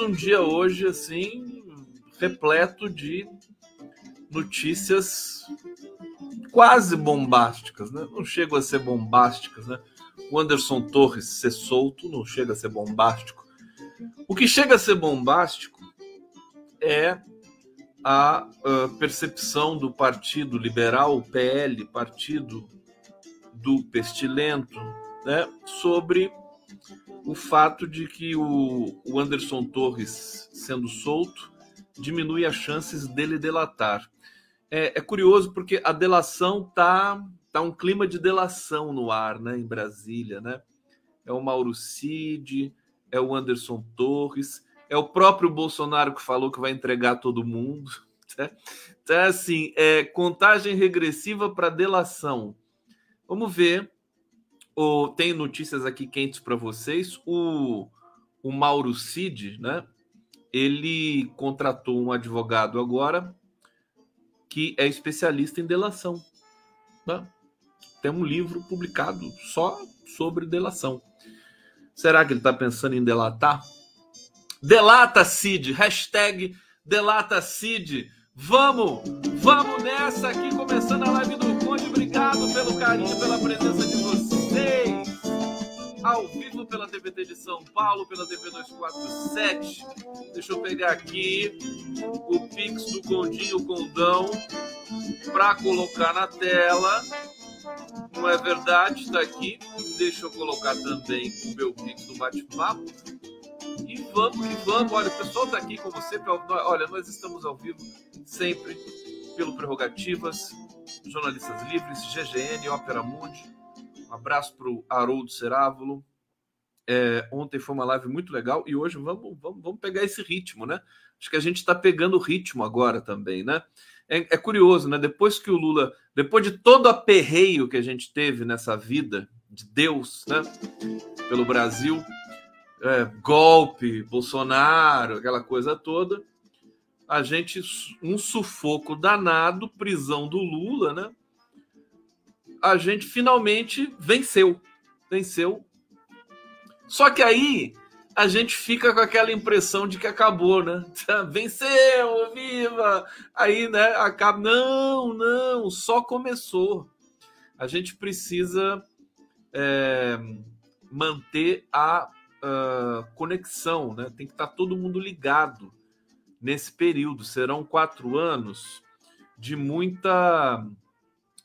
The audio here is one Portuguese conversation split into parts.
um dia hoje assim repleto de notícias quase bombásticas, né? Não chegam a ser bombásticas, né? O Anderson Torres ser solto não chega a ser bombástico. O que chega a ser bombástico é a percepção do Partido Liberal, o PL, Partido do Pestilento, né, sobre o fato de que o, o Anderson Torres sendo solto diminui as chances dele delatar. É, é curioso porque a delação tá tá um clima de delação no ar, né, em Brasília, né? É o Mauro Cid, é o Anderson Torres, é o próprio Bolsonaro que falou que vai entregar todo mundo. Tá? Então, assim, é contagem regressiva para delação. Vamos ver. O, tem notícias aqui quentes para vocês. O, o Mauro Cid, né? Ele contratou um advogado agora que é especialista em delação. Né? Tem um livro publicado só sobre delação. Será que ele está pensando em delatar? Delata Cid, hashtag Delata Cid. Vamos, vamos nessa aqui, começando a live do Conde. Obrigado pelo carinho, pela presença de vocês. Ao vivo pela TVT de São Paulo, pela TV 247. Deixa eu pegar aqui o Pix do Condinho Condão para colocar na tela. Não é verdade? Está aqui. Deixa eu colocar também o meu Pix do bate-papo. E vamos que vamos. Olha, o pessoal está aqui como sempre. Olha, nós estamos ao vivo sempre pelo Prerrogativas, Jornalistas Livres, GGN, Ópera Mundi. Um abraço para o Haroldo Cerávulo. É, ontem foi uma live muito legal e hoje vamos, vamos, vamos pegar esse ritmo, né? Acho que a gente está pegando o ritmo agora também, né? É, é, curioso, né? Depois que o Lula, depois de todo o aperreio que a gente teve nessa vida de Deus, né? Pelo Brasil, é, golpe, Bolsonaro, aquela coisa toda, a gente um sufoco danado, prisão do Lula, né? A gente finalmente venceu, venceu. Só que aí a gente fica com aquela impressão de que acabou, né? Venceu, viva! Aí, né, acaba. Não, não, só começou. A gente precisa é, manter a uh, conexão, né? Tem que estar todo mundo ligado nesse período. Serão quatro anos de muita,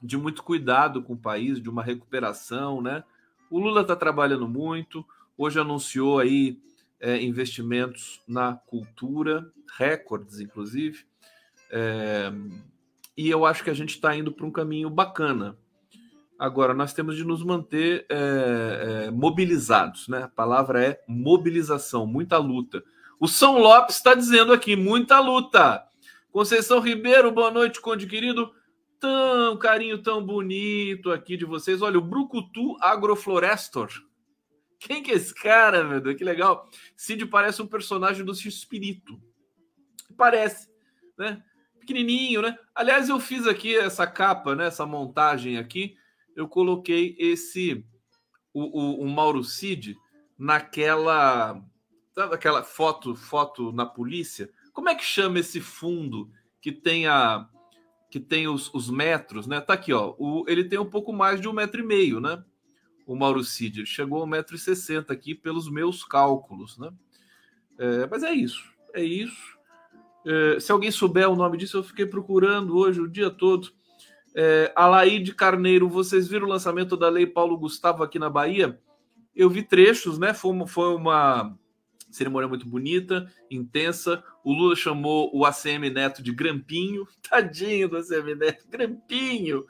de muito cuidado com o país, de uma recuperação, né? O Lula está trabalhando muito. Hoje anunciou aí é, investimentos na cultura, recordes, inclusive. É, e eu acho que a gente está indo para um caminho bacana. Agora, nós temos de nos manter é, é, mobilizados, né? A palavra é mobilização, muita luta. O São Lopes está dizendo aqui, muita luta. Conceição Ribeiro, boa noite, Conde querido. Tão carinho tão bonito aqui de vocês. Olha, o Brucutu Agroflorestor. Quem que é esse cara, meu Deus? Que legal. Cid parece um personagem do Espírito. Parece, né? Pequenininho, né? Aliás, eu fiz aqui essa capa, né? Essa montagem aqui eu coloquei esse o, o, o Mauro Cid naquela sabe aquela foto foto na polícia como é que chama esse fundo que tem a que tem os, os metros né? Tá aqui ó. O, ele tem um pouco mais de um metro e meio né? O Mauro Cid ele chegou a um metro e sessenta aqui pelos meus cálculos né? É, mas é isso é isso. É, se alguém souber o nome disso eu fiquei procurando hoje o dia todo. É, Alaide Carneiro, vocês viram o lançamento da Lei Paulo Gustavo aqui na Bahia? Eu vi trechos, né? Foi uma, foi uma cerimônia muito bonita, intensa. O Lula chamou o ACM Neto de Grampinho. Tadinho do ACM Neto, Grampinho.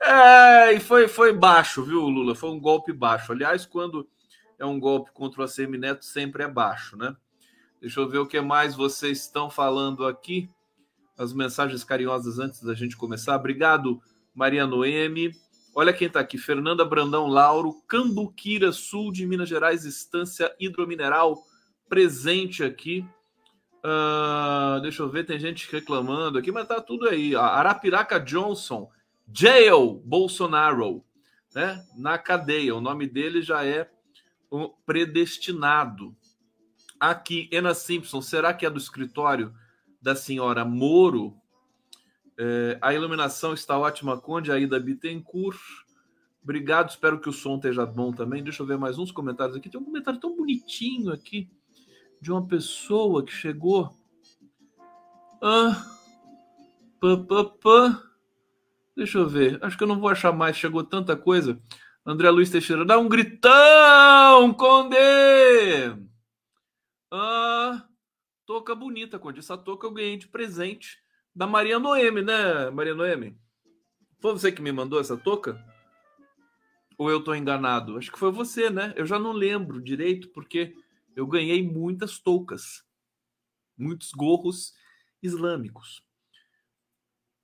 É, e foi, foi baixo, viu, Lula? Foi um golpe baixo. Aliás, quando é um golpe contra o ACM Neto, sempre é baixo, né? Deixa eu ver o que mais vocês estão falando aqui as mensagens carinhosas antes da gente começar. Obrigado, Maria Noemi. Olha quem está aqui: Fernanda Brandão Lauro, Cambuquira, sul de Minas Gerais, Estância Hidromineral, presente aqui. Uh, deixa eu ver, tem gente reclamando aqui, mas tá tudo aí. Arapiraca Johnson, Jail Bolsonaro, né? Na cadeia. O nome dele já é predestinado. Aqui, Ana Simpson, será que é do escritório da senhora Moro? É, a iluminação está ótima, Conde, aí da Bittencourt. Obrigado, espero que o som esteja bom também. Deixa eu ver mais uns comentários aqui. Tem um comentário tão bonitinho aqui de uma pessoa que chegou. Ah, pá, pá, pá. Deixa eu ver. Acho que eu não vou achar mais. Chegou tanta coisa. André Luiz Teixeira, dá um gritão, Conde! Ah, touca bonita, Conde. Essa touca eu ganhei de presente da Maria Noemi, né, Maria Noemi? Foi você que me mandou essa touca? Ou eu tô enganado? Acho que foi você, né? Eu já não lembro direito, porque eu ganhei muitas toucas, muitos gorros islâmicos,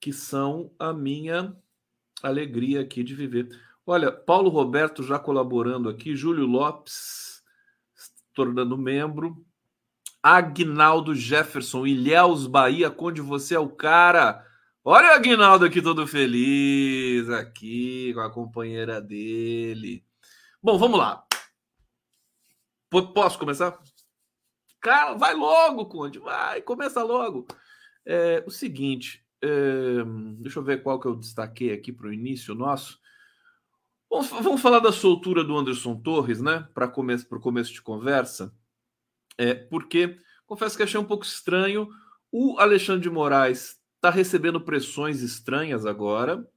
que são a minha alegria aqui de viver. Olha, Paulo Roberto já colaborando aqui, Júlio Lopes tornando membro, Agnaldo Jefferson, Ilhéus Bahia, onde você é o cara. Olha o Agnaldo aqui todo feliz, aqui com a companheira dele. Bom, vamos lá. Posso começar? Cara, vai logo, Conde, vai, começa logo. É, o seguinte, é, deixa eu ver qual que eu destaquei aqui para o início nosso. Vamos, vamos, falar da soltura do Anderson Torres, né? Para começo, o começo de conversa. É, porque confesso que achei um pouco estranho. O Alexandre de Moraes está recebendo pressões estranhas agora,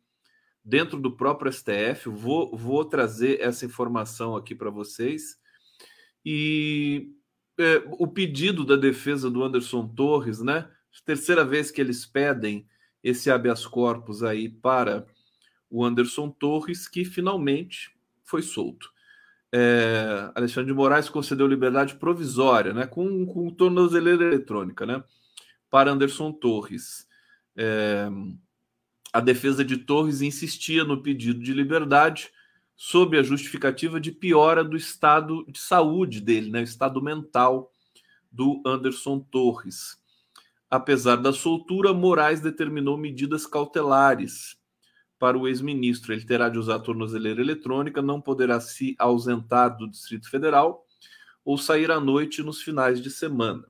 dentro do próprio STF. Vou, vou trazer essa informação aqui para vocês. E é, o pedido da defesa do Anderson Torres, né? Terceira vez que eles pedem esse habeas corpus aí para o Anderson Torres, que finalmente foi solto. É, Alexandre de Moraes concedeu liberdade provisória, né, com, com tornozeleira eletrônica, né, para Anderson Torres. É, a defesa de Torres insistia no pedido de liberdade, sob a justificativa de piora do estado de saúde dele, né, o estado mental do Anderson Torres. Apesar da soltura, Moraes determinou medidas cautelares para o ex-ministro. Ele terá de usar a tornozeleira eletrônica, não poderá se ausentar do Distrito Federal ou sair à noite nos finais de semana.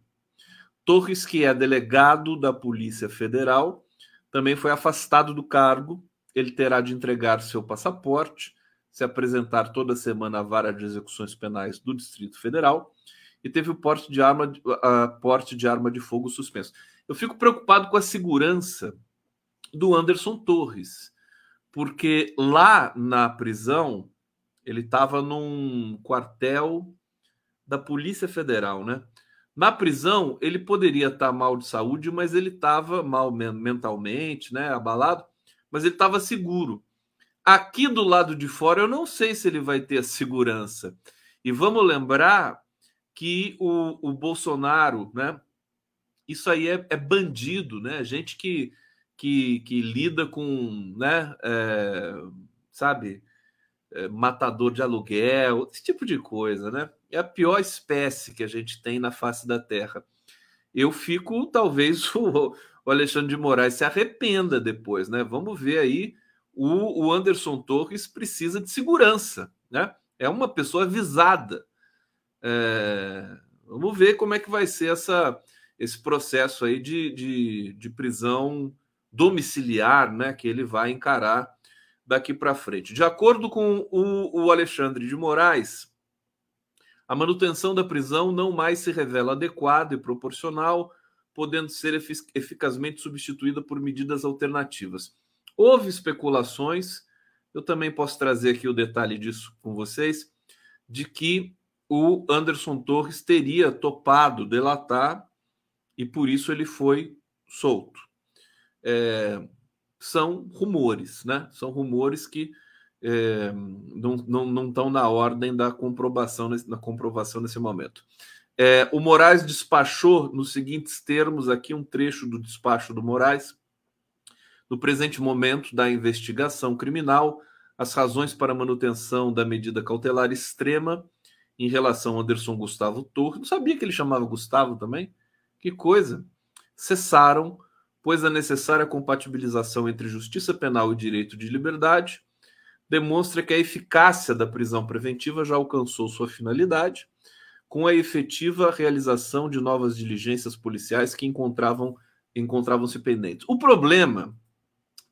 Torres, que é delegado da Polícia Federal, também foi afastado do cargo. Ele terá de entregar seu passaporte se apresentar toda semana à vara de execuções penais do Distrito Federal e teve o porte de arma, uh, porte de arma de fogo suspenso. Eu fico preocupado com a segurança do Anderson Torres, porque lá na prisão ele estava num quartel da Polícia Federal, né? Na prisão ele poderia estar tá mal de saúde, mas ele estava mal mentalmente, né? Abalado, mas ele estava seguro. Aqui do lado de fora, eu não sei se ele vai ter a segurança. E vamos lembrar que o, o Bolsonaro, né? Isso aí é, é bandido, né? Gente que, que, que lida com, né? É, sabe? É, matador de aluguel, esse tipo de coisa, né? É a pior espécie que a gente tem na face da Terra. Eu fico, talvez, o, o Alexandre de Moraes se arrependa depois, né? Vamos ver aí o, o Anderson Torres precisa de segurança, né? É uma pessoa avisada. É, vamos ver como é que vai ser essa, esse processo aí de, de, de prisão domiciliar, né? Que ele vai encarar daqui para frente. De acordo com o, o Alexandre de Moraes, a manutenção da prisão não mais se revela adequada e proporcional, podendo ser eficazmente substituída por medidas alternativas. Houve especulações, eu também posso trazer aqui o detalhe disso com vocês, de que o Anderson Torres teria topado delatar e por isso ele foi solto. É, são rumores, né? São rumores que é, não, não, não estão na ordem da comprovação, na comprovação nesse momento. É, o Moraes despachou nos seguintes termos aqui um trecho do despacho do Moraes no presente momento da investigação criminal, as razões para manutenção da medida cautelar extrema em relação a Anderson Gustavo Torres. Não sabia que ele chamava Gustavo também? Que coisa! Cessaram, pois a necessária compatibilização entre justiça penal e direito de liberdade demonstra que a eficácia da prisão preventiva já alcançou sua finalidade, com a efetiva realização de novas diligências policiais que encontravam encontravam-se pendentes. O problema,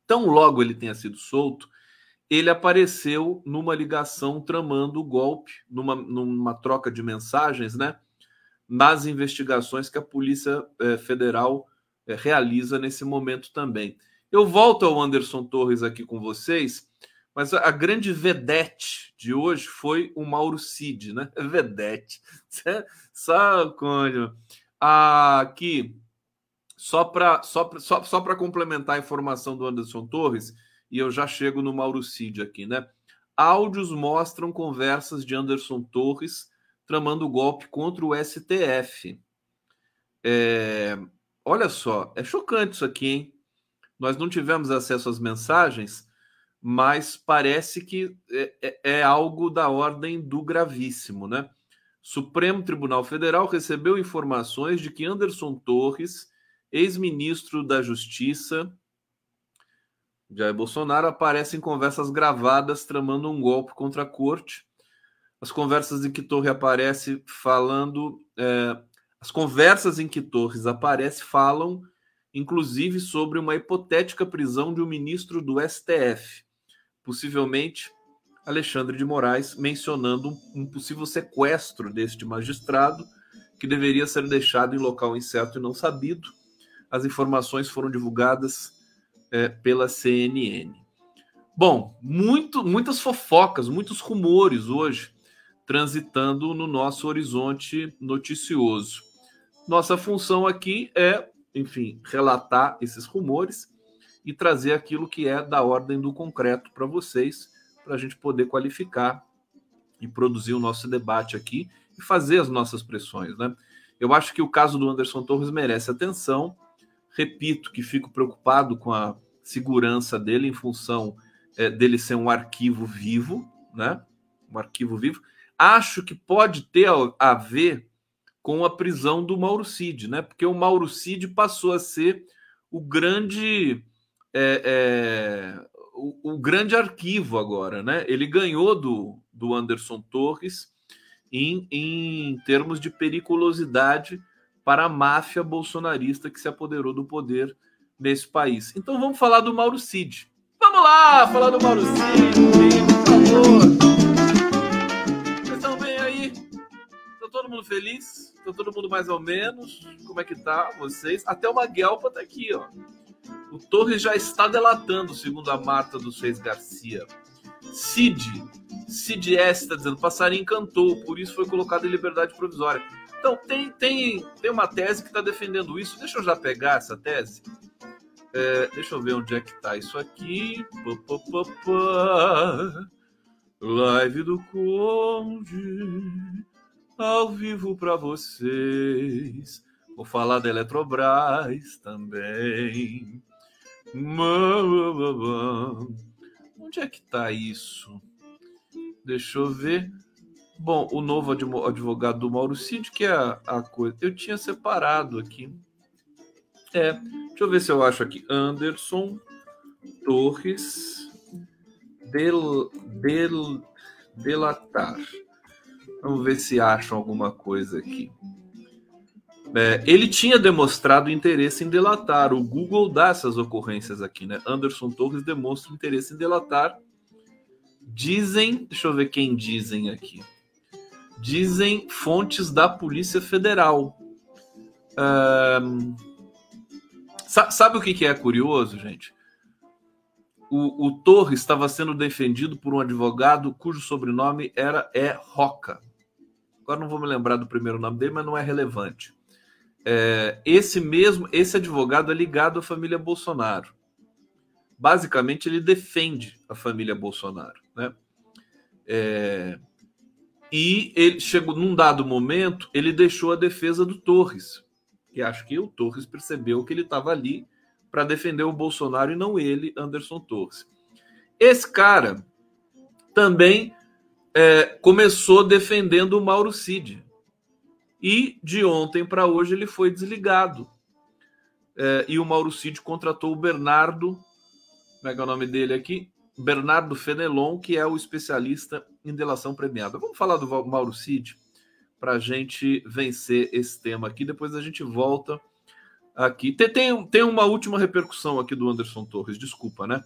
tão logo ele tenha sido solto, ele apareceu numa ligação tramando o golpe, numa, numa troca de mensagens, né? Nas investigações que a Polícia eh, Federal eh, realiza nesse momento também. Eu volto ao Anderson Torres aqui com vocês, mas a, grande vedete de hoje foi o Mauro Cid, né? Vedete. Só quando. Aqui, só para só, só, só complementar a informação do Anderson Torres, e eu já chego no Mauro Cid aqui, né? Áudios mostram conversas de Anderson Torres tramando golpe contra o STF. É, olha só, é chocante isso aqui, hein? Nós não tivemos acesso às mensagens, mas parece que é, é, é algo da ordem do gravíssimo, né? Supremo Tribunal Federal recebeu informações de que Anderson Torres ex-ministro da Justiça, Jair Bolsonaro, aparece em conversas gravadas tramando um golpe contra a corte. As conversas em que Torres aparece falando. É, as conversas em que Torres aparece falam, inclusive, sobre uma hipotética prisão de um ministro do STF, possivelmente Alexandre de Moraes, mencionando um possível sequestro deste magistrado, que deveria ser deixado em local incerto e não sabido as informações foram divulgadas é, pela CNN. Bom, muito, muitas fofocas, muitos rumores hoje transitando no nosso horizonte noticioso. Nossa função aqui é, enfim, relatar esses rumores e trazer aquilo que é da ordem do concreto para vocês, para a gente poder qualificar e produzir o nosso debate aqui e fazer as nossas pressões, né? Eu acho que o caso do Anderson Torres merece atenção Repito que fico preocupado com a segurança dele em função é, dele ser um arquivo vivo, né? Um arquivo vivo. Acho que pode ter a ver com a prisão do Mauro Cid, né? Porque o Mauro Cid passou a ser o grande é, é, o, o, grande arquivo agora, né? Ele ganhou do, do Anderson Torres em, em termos de periculosidade para a máfia bolsonarista que se apoderou do poder nesse país. Então vamos falar do Mauro Cid. Vamos lá, falar do Mauro Cid, por favor. Vocês estão bem aí? Está todo mundo feliz? Está todo mundo mais ou menos? Como é que tá vocês? Até uma Guelpa tá aqui, ó. O Torres já está delatando, segundo a Marta dos Reis Garcia. Cid, Cid S está dizendo, passarinho cantou, por isso foi colocado em liberdade provisória. Então, tem, tem, tem uma tese que está defendendo isso. Deixa eu já pegar essa tese. É, deixa eu ver onde é que está isso aqui. Pá, pá, pá, Live do Conde, ao vivo para vocês. Vou falar da Eletrobras também. Onde é que está isso? Deixa eu ver. Bom, o novo advogado do Mauro Cid, que é a, a coisa. Eu tinha separado aqui. É, deixa eu ver se eu acho aqui. Anderson Torres del, del, Delatar. Vamos ver se acham alguma coisa aqui. É, ele tinha demonstrado interesse em delatar. O Google dá essas ocorrências aqui, né? Anderson Torres demonstra interesse em delatar. Dizem, deixa eu ver quem dizem aqui dizem fontes da Polícia Federal. Um, sabe o que é curioso, gente? O, o Torres estava sendo defendido por um advogado cujo sobrenome era é Roca. Agora não vou me lembrar do primeiro nome dele, mas não é relevante. É, esse mesmo, esse advogado é ligado à família Bolsonaro. Basicamente, ele defende a família Bolsonaro, né? É, e ele chegou num dado momento, ele deixou a defesa do Torres. E acho que o Torres percebeu que ele estava ali para defender o Bolsonaro e não ele, Anderson Torres. Esse cara também é, começou defendendo o Mauro Cid. E de ontem para hoje ele foi desligado. É, e o Mauro Cid contratou o Bernardo, como é que é o nome dele aqui? Bernardo Fenelon, que é o especialista em delação premiada. Vamos falar do Mauro Cid para a gente vencer esse tema aqui. Depois a gente volta aqui. Tem, tem, tem uma última repercussão aqui do Anderson Torres, desculpa, né?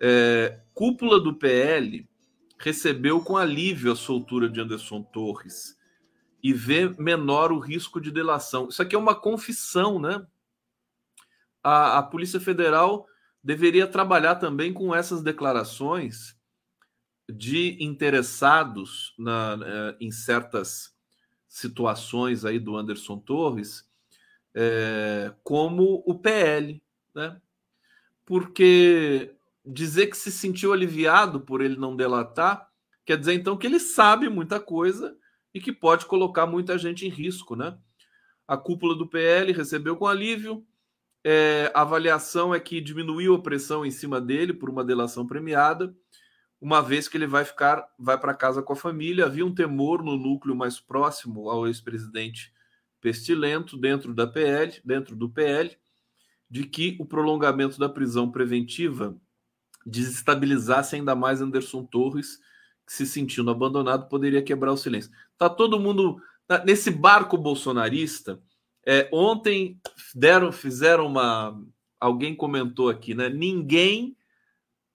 É, cúpula do PL recebeu com alívio a soltura de Anderson Torres e vê menor o risco de delação. Isso aqui é uma confissão, né? A, a Polícia Federal deveria trabalhar também com essas declarações de interessados na, eh, em certas situações aí do Anderson Torres, é, como o PL, né? Porque dizer que se sentiu aliviado por ele não delatar, quer dizer então que ele sabe muita coisa e que pode colocar muita gente em risco, né? A cúpula do PL recebeu com alívio. É, a avaliação é que diminuiu a pressão em cima dele por uma delação premiada, uma vez que ele vai ficar, vai para casa com a família. Havia um temor no núcleo mais próximo ao ex-presidente Pestilento dentro da PL, dentro do PL, de que o prolongamento da prisão preventiva desestabilizasse ainda mais Anderson Torres, que se sentindo abandonado poderia quebrar o silêncio. Tá todo mundo nesse barco bolsonarista. É, ontem deram, fizeram uma. Alguém comentou aqui, né? Ninguém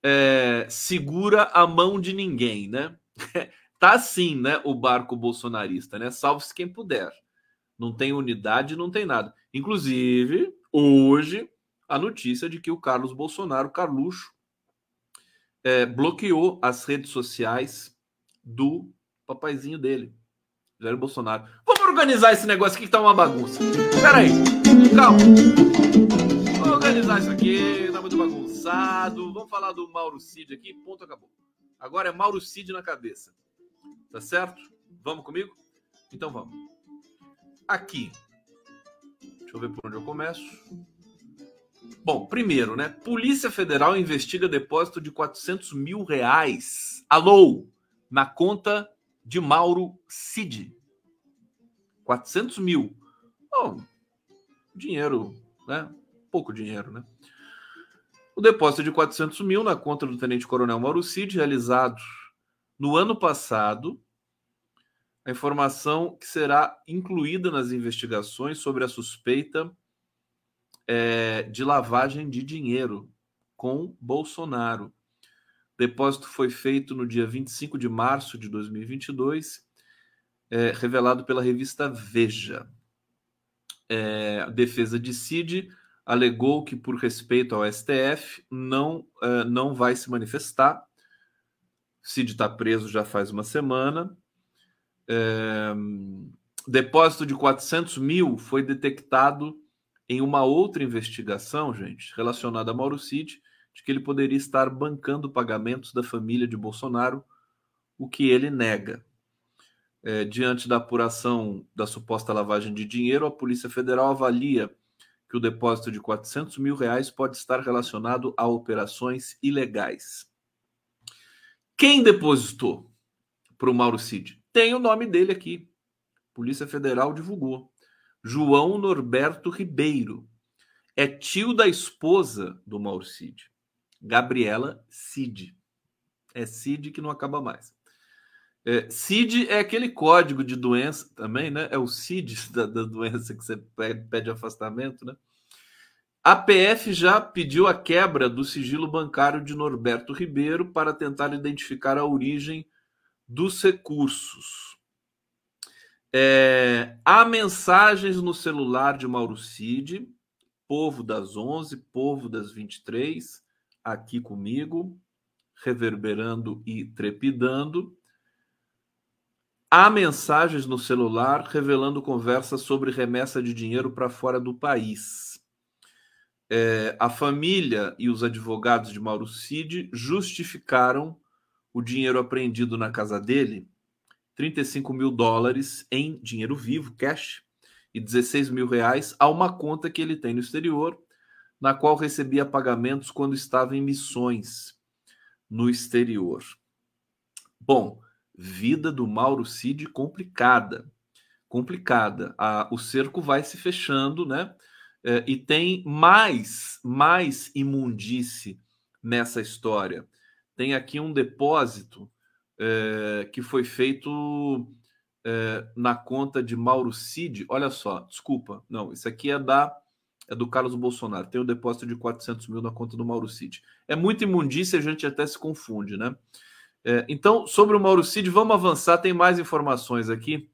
é, segura a mão de ninguém, né? tá assim, né? O barco bolsonarista, né? Salve-se quem puder. Não tem unidade, não tem nada. Inclusive, hoje, a notícia de que o Carlos Bolsonaro, Carluxo, é, bloqueou as redes sociais do papaizinho dele, Jair Bolsonaro. Vamos organizar esse negócio aqui que tá uma bagunça. Pera aí, calma. Vamos organizar isso aqui, tá muito Vamos falar do Mauro Cid aqui, ponto, acabou. Agora é Mauro Cid na cabeça. Tá certo? Vamos comigo? Então vamos. Aqui. Deixa eu ver por onde eu começo. Bom, primeiro, né? Polícia Federal investiga depósito de 400 mil reais. Alô! Na conta de Mauro Cid. 400 mil. Bom, dinheiro, né? Pouco dinheiro, né? O depósito de 400 mil na conta do Tenente Coronel Mauro Cid, realizado no ano passado. A informação que será incluída nas investigações sobre a suspeita é, de lavagem de dinheiro com Bolsonaro. O depósito foi feito no dia 25 de março de 2022, é, revelado pela revista Veja. É, a defesa de Cid alegou que, por respeito ao STF, não, é, não vai se manifestar. Cid está preso já faz uma semana. É, depósito de 400 mil foi detectado em uma outra investigação, gente, relacionada a Mauro Cid, de que ele poderia estar bancando pagamentos da família de Bolsonaro, o que ele nega. É, diante da apuração da suposta lavagem de dinheiro, a Polícia Federal avalia que o depósito de 400 mil reais pode estar relacionado a operações ilegais. Quem depositou para o Mauro Cid? Tem o nome dele aqui. Polícia Federal divulgou. João Norberto Ribeiro. É tio da esposa do Mauro Cid, Gabriela Cid. É Cid que não acaba mais. É, CID é aquele código de doença também, né? É o CID da, da doença que você pede afastamento, né? A PF já pediu a quebra do sigilo bancário de Norberto Ribeiro para tentar identificar a origem dos recursos. É, há mensagens no celular de Mauro Cid, povo das 11, povo das 23, aqui comigo, reverberando e trepidando. Há mensagens no celular revelando conversas sobre remessa de dinheiro para fora do país. É, a família e os advogados de Mauro Cid justificaram o dinheiro apreendido na casa dele 35 mil dólares em dinheiro vivo, cash, e 16 mil reais a uma conta que ele tem no exterior, na qual recebia pagamentos quando estava em missões no exterior. Bom, vida do Mauro Cid complicada. Complicada. A, o cerco vai se fechando, né? É, e tem mais, mais imundície nessa história. Tem aqui um depósito é, que foi feito é, na conta de Mauro Cid. Olha só, desculpa, não, isso aqui é da é do Carlos Bolsonaro. Tem um depósito de 400 mil na conta do Mauro Cid. É muito imundícia, a gente até se confunde, né? É, então, sobre o Mauro Cid, vamos avançar, tem mais informações aqui.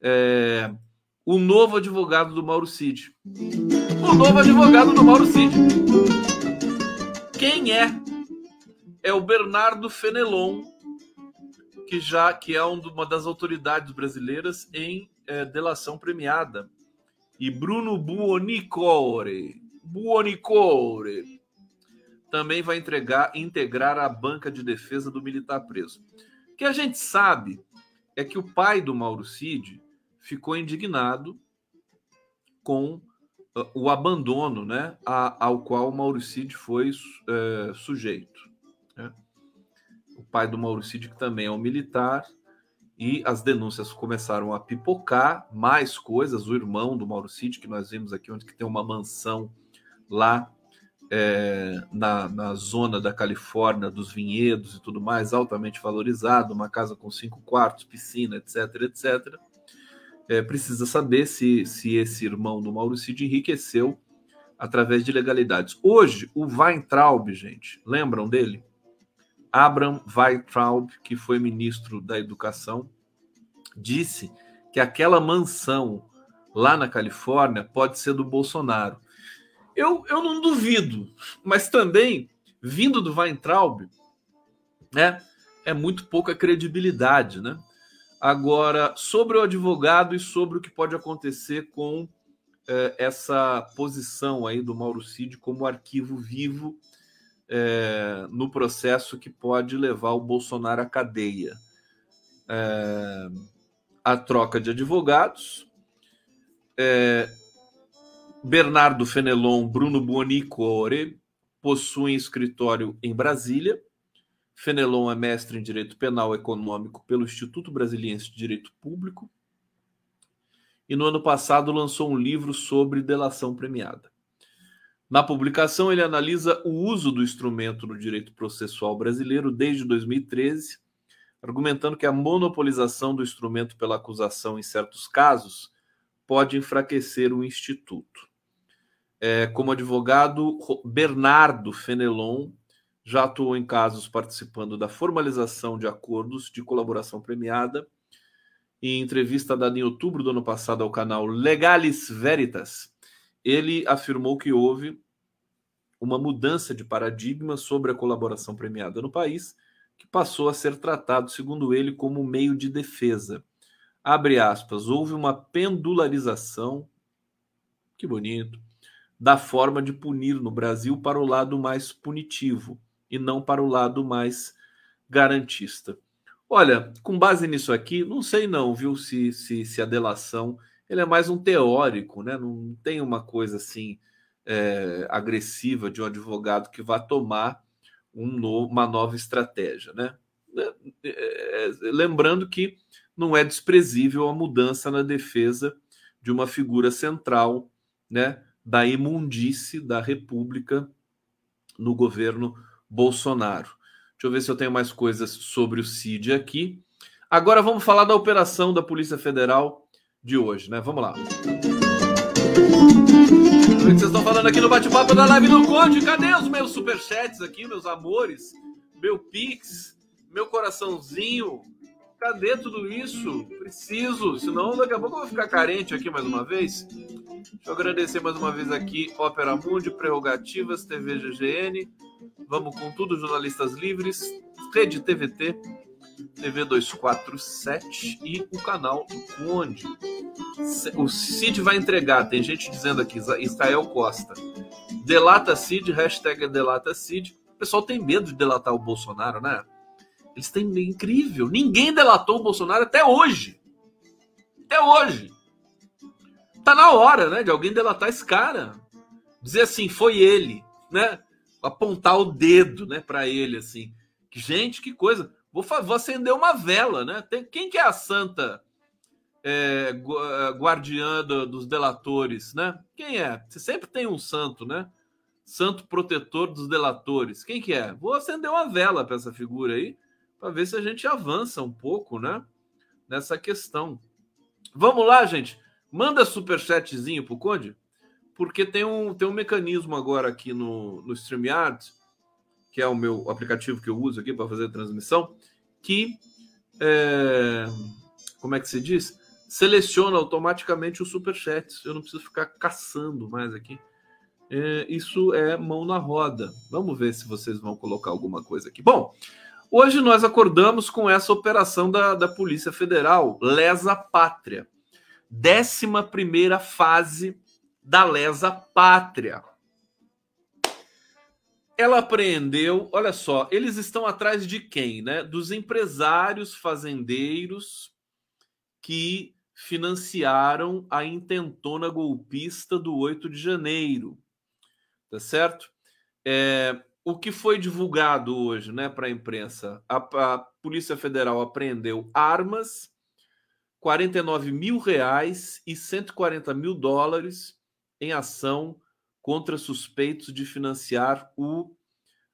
É, o novo advogado do Mauro Cid. O novo advogado do Mauro Cid. Quem é? É o Bernardo Fenelon, que já que é uma das autoridades brasileiras em é, delação premiada. E Bruno Buonicore, Buonicore também vai entregar, integrar a banca de defesa do militar preso. O que a gente sabe é que o pai do Mauro Cid ficou indignado com uh, o abandono né, ao qual o Mauro Cid foi é, sujeito. Né? O pai do Mauro Cid, que também é um militar, e as denúncias começaram a pipocar, mais coisas, o irmão do Mauro Cid, que nós vimos aqui, onde que tem uma mansão lá é, na, na zona da Califórnia, dos vinhedos e tudo mais, altamente valorizado, uma casa com cinco quartos, piscina, etc, etc. É, precisa saber se, se esse irmão do Mauro enriqueceu através de legalidades. Hoje, o Weintraub, gente, lembram dele? Abraham Weintraub, que foi ministro da Educação, disse que aquela mansão lá na Califórnia pode ser do Bolsonaro. Eu, eu não duvido, mas também, vindo do Weintraub, né, é muito pouca credibilidade. Né? Agora, sobre o advogado e sobre o que pode acontecer com eh, essa posição aí do Mauro Cid como arquivo vivo é, no processo que pode levar o Bolsonaro à cadeia. É, a troca de advogados. É, Bernardo Fenelon, Bruno Buonicore possuem escritório em Brasília. Fenelon é mestre em Direito Penal Econômico pelo Instituto Brasiliense de Direito Público. E no ano passado lançou um livro sobre delação premiada. Na publicação, ele analisa o uso do instrumento no direito processual brasileiro desde 2013, argumentando que a monopolização do instrumento pela acusação em certos casos pode enfraquecer o instituto. É, como advogado, Bernardo Fenelon já atuou em casos participando da formalização de acordos de colaboração premiada. Em entrevista dada em outubro do ano passado ao canal Legalis Veritas, ele afirmou que houve uma mudança de paradigma sobre a colaboração premiada no país, que passou a ser tratado, segundo ele, como meio de defesa. Abre aspas, houve uma pendularização, que bonito, da forma de punir no Brasil para o lado mais punitivo e não para o lado mais garantista. Olha, com base nisso aqui, não sei não, viu, se, se, se a delação ele é mais um teórico, né? não tem uma coisa assim é, agressiva de um advogado que vá tomar um novo, uma nova estratégia. Né? É, é, lembrando que não é desprezível a mudança na defesa de uma figura central né, da imundície da República no governo Bolsonaro. Deixa eu ver se eu tenho mais coisas sobre o CID aqui. Agora vamos falar da operação da Polícia Federal de hoje, né? Vamos lá. O que vocês estão falando aqui no bate-papo da live do Conde? Cadê os meus superchats aqui, meus amores? Meu Pix, meu coraçãozinho. Cadê tudo isso? Preciso, senão daqui a pouco eu vou ficar carente aqui mais uma vez. Deixa eu agradecer mais uma vez aqui Ópera Mundi, Prerrogativas, TV GGN. Vamos com tudo, jornalistas livres, Rede TVT, TV 247 e o canal do Conde. O Cid vai entregar, tem gente dizendo aqui, Israel Costa. Delata Cid, hashtag Delata Cid. O pessoal tem medo de delatar o Bolsonaro, né? Eles têm incrível. Ninguém delatou o Bolsonaro até hoje. Até hoje. Tá na hora, né, de alguém delatar esse cara. Dizer assim, foi ele, né? Apontar o dedo, né, para ele assim. Gente, que coisa. Vou, vou acender uma vela, né? Tem, quem que é a santa é, guardiã do, dos delatores, né? Quem é? Você sempre tem um santo, né? Santo protetor dos delatores. Quem que é? Vou acender uma vela para essa figura aí, para ver se a gente avança um pouco, né? Nessa questão. Vamos lá, gente. Manda superchatzinho pro Conde, porque tem um, tem um mecanismo agora aqui no, no StreamYard, que é o meu aplicativo que eu uso aqui para fazer a transmissão, que é, como é que se diz? Seleciona automaticamente os superchats. Eu não preciso ficar caçando mais aqui. É, isso é mão na roda. Vamos ver se vocês vão colocar alguma coisa aqui. Bom, hoje nós acordamos com essa operação da, da Polícia Federal, Lesa Pátria. 11 primeira fase da Lesa Pátria. Ela apreendeu, olha só, eles estão atrás de quem, né? Dos empresários fazendeiros que financiaram a intentona golpista do 8 de janeiro. Tá certo? É, o que foi divulgado hoje né, para a imprensa? A Polícia Federal apreendeu armas, 49 mil reais e 140 mil dólares em ação contra suspeitos de financiar o,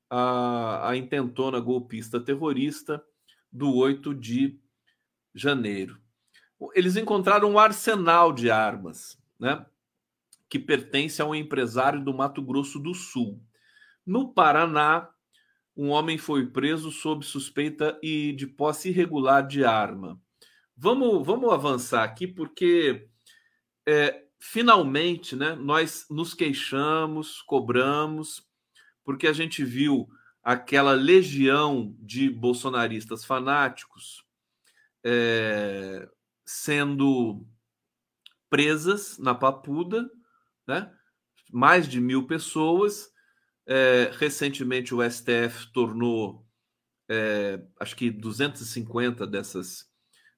a, a intentona golpista terrorista do 8 de janeiro. Eles encontraram um arsenal de armas, né? Que pertence a um empresário do Mato Grosso do Sul. No Paraná, um homem foi preso sob suspeita e de posse irregular de arma. Vamos, vamos avançar aqui, porque é, finalmente né, nós nos queixamos, cobramos, porque a gente viu aquela legião de bolsonaristas fanáticos é, sendo presas na Papuda, né? mais de mil pessoas. É, recentemente o STF tornou, é, acho que 250 dessas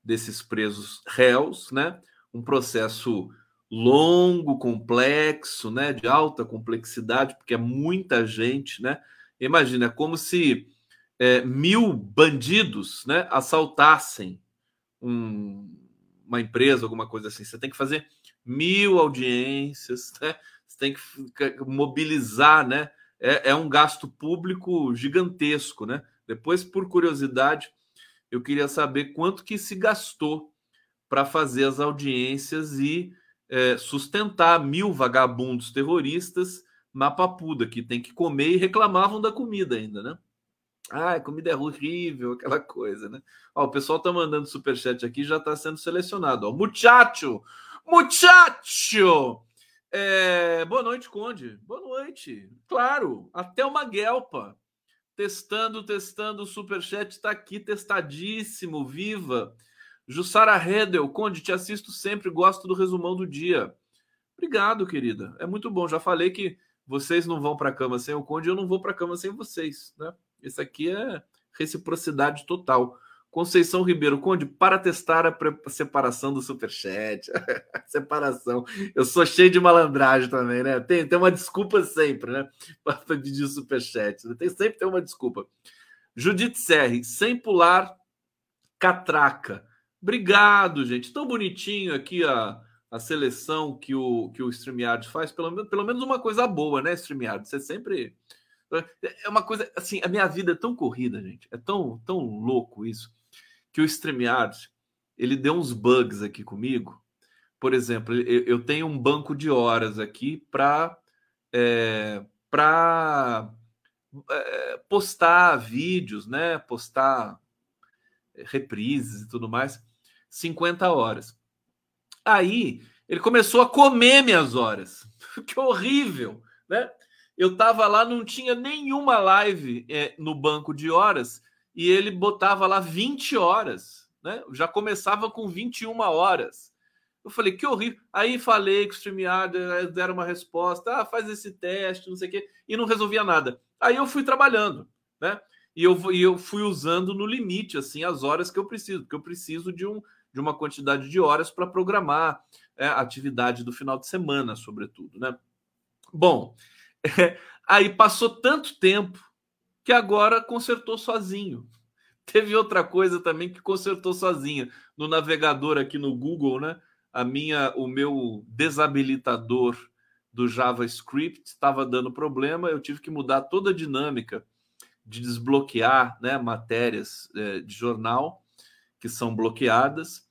desses presos réus, né? Um processo longo, complexo, né? De alta complexidade, porque é muita gente, né? Imagina, é como se é, mil bandidos, né? Assaltassem um, uma empresa, alguma coisa assim. Você tem que fazer mil audiências, né? Você tem que mobilizar, né? É, é um gasto público gigantesco, né? Depois, por curiosidade, eu queria saber quanto que se gastou para fazer as audiências e é, sustentar mil vagabundos terroristas na Papuda, que tem que comer e reclamavam da comida ainda, né? Ah, comida é horrível, aquela coisa, né? Ó, o pessoal tá mandando superchat aqui, já está sendo selecionado. Ó, muchacho! Muchacho! É, boa noite, Conde. Boa noite. Claro, até uma guelpa. Testando, testando, o superchat está aqui, testadíssimo, viva. Jussara Redel, Conde, te assisto sempre, gosto do resumão do dia. Obrigado, querida. É muito bom. Já falei que vocês não vão para a cama sem o Conde, eu não vou para a cama sem vocês, né? Aqui é reciprocidade total. Conceição Ribeiro, Conde, para testar a separação do superchat. separação. Eu sou cheio de malandragem também, né? Tem, tem uma desculpa sempre, né? Para pedir superchat. Tem, sempre tem uma desculpa. Judite Serri, sem pular catraca. Obrigado, gente. Tão bonitinho aqui a, a seleção que o, que o StreamYard faz. Pelo, pelo menos uma coisa boa, né, StreamYard? Você sempre. É uma coisa assim, a minha vida é tão corrida, gente. É tão, tão louco isso que o StreamYard ele deu uns bugs aqui comigo. Por exemplo, eu, tenho um banco de horas aqui para é, para é, postar vídeos, né? Postar reprises e tudo mais, 50 horas. Aí ele começou a comer minhas horas. que horrível, né? Eu tava lá, não tinha nenhuma live é, no banco de horas e ele botava lá 20 horas, né? Já começava com 21 horas. Eu falei, que horrível. Aí falei que o StreamYard deram uma resposta, ah, faz esse teste, não sei o quê, e não resolvia nada. Aí eu fui trabalhando, né? E eu, e eu fui usando no limite, assim, as horas que eu preciso, porque eu preciso de, um, de uma quantidade de horas para programar é, a atividade do final de semana, sobretudo, né? Bom, é, aí passou tanto tempo que agora consertou sozinho. Teve outra coisa também que consertou sozinha no navegador aqui no Google, né? A minha, o meu desabilitador do JavaScript estava dando problema, eu tive que mudar toda a dinâmica de desbloquear, né, matérias é, de jornal que são bloqueadas.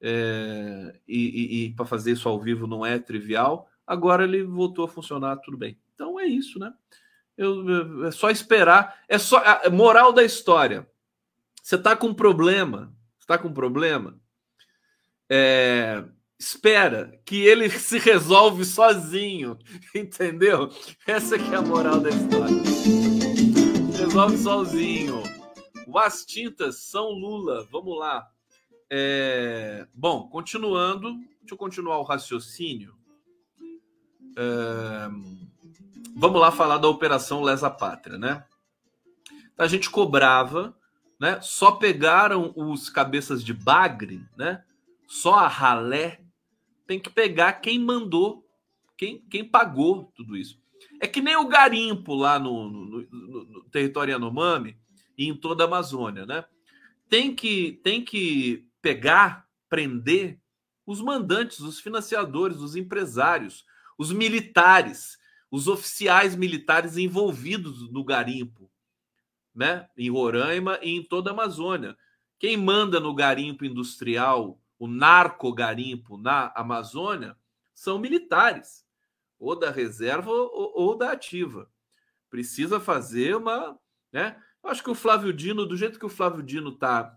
É, e, e, e para fazer isso ao vivo não é trivial. Agora ele voltou a funcionar, tudo bem. Então é isso, né? Eu, é só esperar. É só a moral da história. Você está com um problema, está com um problema. É, espera que ele se resolve sozinho, entendeu? Essa que é a moral da história. Resolve sozinho. As tintas são Lula. Vamos lá. É... Bom, continuando, deixa eu continuar o raciocínio. É... Vamos lá falar da Operação Lesa Pátria, né? A gente cobrava, né? Só pegaram os cabeças de bagre, né? Só a ralé tem que pegar quem mandou, quem, quem pagou tudo isso. É que nem o garimpo lá no, no, no, no território Yanomami e em toda a Amazônia, né? Tem que, tem que pegar, prender os mandantes, os financiadores, os empresários, os militares, os oficiais militares envolvidos no garimpo, né? Em Roraima e em toda a Amazônia. Quem manda no garimpo industrial, o narco garimpo na Amazônia, são militares, ou da reserva ou, ou da ativa. Precisa fazer uma, né? Eu acho que o Flávio Dino, do jeito que o Flávio Dino está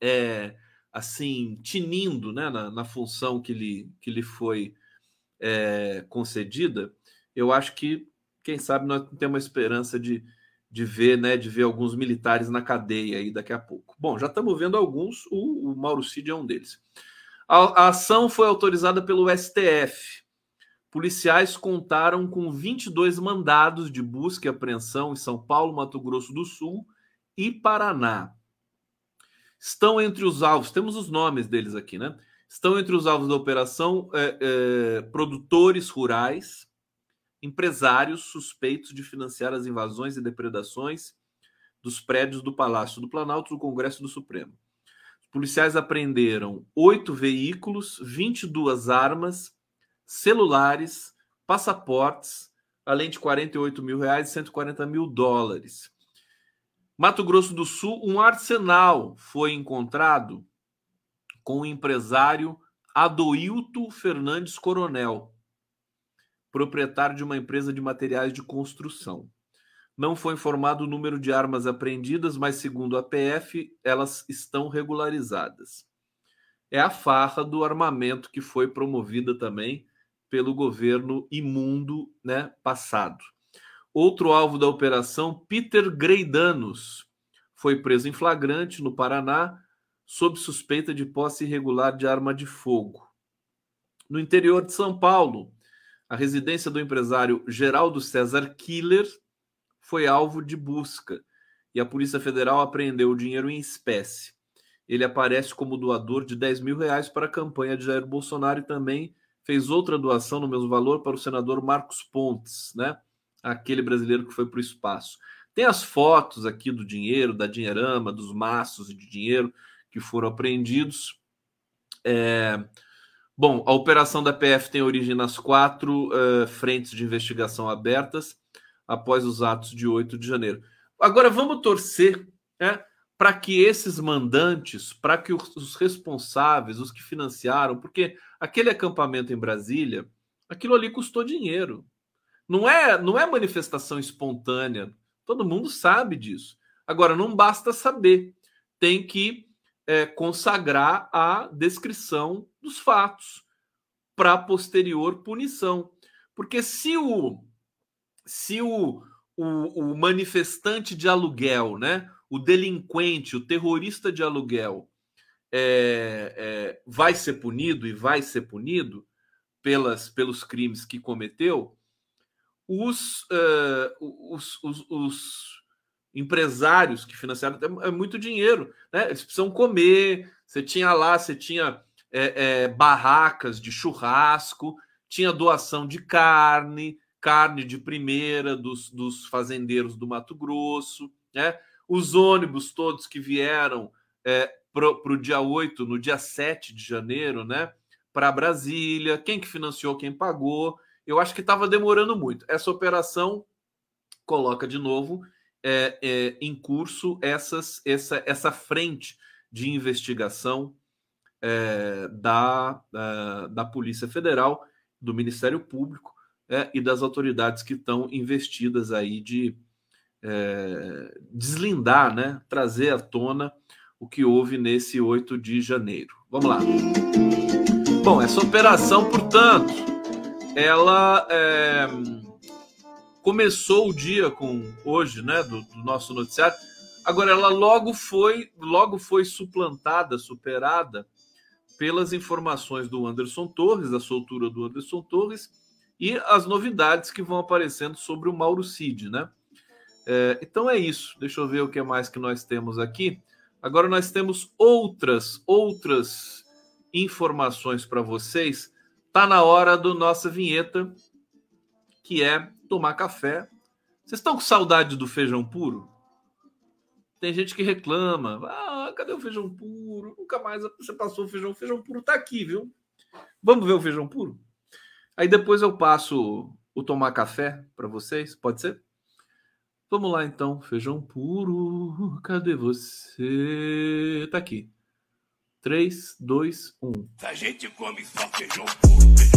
é, assim, tinindo né, na, na, função que lhe, que lhe foi é, concedida, eu acho que, quem sabe, nós temos uma esperança de, de ver, né, de ver alguns militares na cadeia aí daqui a pouco. Bom, já estamos vendo alguns, o, o Mauro Cid é um deles. A, a ação foi autorizada pelo STF. Policiais contaram com 22 mandados de busca e apreensão em São Paulo, Mato Grosso do Sul e Paraná. Estão entre os alvos, temos os nomes deles aqui, né? Estão entre os alvos da operação é, é, produtores rurais, empresários suspeitos de financiar as invasões e depredações dos prédios do Palácio do Planalto do Congresso do Supremo. Os policiais apreenderam oito veículos, 22 armas, celulares, passaportes, além de 48 mil reais e 140 mil dólares. Mato Grosso do Sul, um arsenal foi encontrado com o empresário Adoilto Fernandes Coronel, proprietário de uma empresa de materiais de construção. Não foi informado o número de armas apreendidas, mas segundo a PF, elas estão regularizadas. É a farra do armamento que foi promovida também pelo governo imundo né, passado. Outro alvo da operação, Peter Greidanos, foi preso em flagrante no Paraná sob suspeita de posse irregular de arma de fogo. No interior de São Paulo, a residência do empresário Geraldo César Killer foi alvo de busca e a Polícia Federal apreendeu o dinheiro em espécie. Ele aparece como doador de 10 mil reais para a campanha de Jair Bolsonaro e também fez outra doação no mesmo valor para o senador Marcos Pontes, né? aquele brasileiro que foi para o espaço. Tem as fotos aqui do dinheiro, da dinheirama, dos maços de dinheiro que foram apreendidos. É... Bom, a operação da PF tem origem nas quatro uh, frentes de investigação abertas após os atos de 8 de janeiro. Agora vamos torcer né, para que esses mandantes, para que os responsáveis, os que financiaram, porque aquele acampamento em Brasília, aquilo ali custou dinheiro. Não é, não é manifestação espontânea. Todo mundo sabe disso. Agora, não basta saber, tem que é, consagrar a descrição dos fatos para posterior punição. Porque se o se o, o, o, manifestante de aluguel, né, o delinquente, o terrorista de aluguel, é, é, vai ser punido e vai ser punido pelas, pelos crimes que cometeu, os, uh, os, os, os, empresários que financiaram é, é muito dinheiro, né? Eles precisam comer. Você tinha lá, você tinha é, é, barracas de churrasco, tinha doação de carne, carne de primeira dos, dos fazendeiros do Mato Grosso, né? os ônibus todos que vieram é, para o dia 8, no dia 7 de janeiro, né? Para Brasília, quem que financiou, quem pagou. Eu acho que estava demorando muito. Essa operação coloca de novo é, é, em curso essas, essa, essa frente de investigação é, da, da, da, Polícia Federal, do Ministério Público é, e das autoridades que estão investidas aí de é, deslindar, né, trazer à tona o que houve nesse 8 de janeiro. Vamos lá. Bom, essa operação, portanto, ela é, começou o dia com hoje, né, do, do, nosso noticiário. Agora ela logo foi, logo foi suplantada, superada pelas informações do Anderson Torres, a soltura do Anderson Torres e as novidades que vão aparecendo sobre o Mauro Cid, né? É, então é isso. Deixa eu ver o que mais que nós temos aqui. Agora nós temos outras outras informações para vocês. Tá na hora do nossa vinheta, que é tomar café. Vocês estão com saudade do feijão puro? Tem gente que reclama. Ah, cadê o feijão puro? Nunca mais você passou o feijão. O feijão puro tá aqui, viu? Vamos ver o feijão puro? Aí depois eu passo o tomar café para vocês, pode ser? Vamos lá então, feijão puro, cadê você? Tá aqui. 3, 2, 1. A gente come só feijão puro, feijão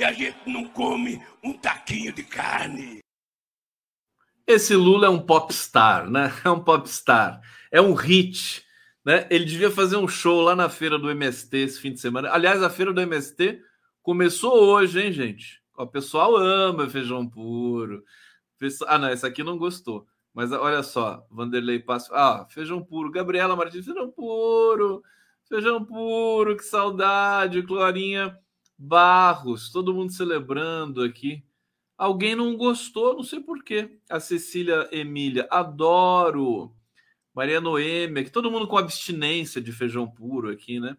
E a gente não come um taquinho de carne. Esse Lula é um popstar, né? É um popstar. É um hit né? Ele devia fazer um show lá na feira do MST esse fim de semana. Aliás, a feira do MST começou hoje, hein, gente? O pessoal ama feijão puro. Ah, não, essa aqui não gostou. Mas olha só, Vanderlei Passo. Ah, feijão puro. Gabriela Martins, feijão puro. Feijão puro, que saudade. Clorinha Barros, todo mundo celebrando aqui. Alguém não gostou, não sei porquê. A Cecília Emília, adoro. Maria Noêmia, que todo mundo com abstinência de feijão puro aqui, né?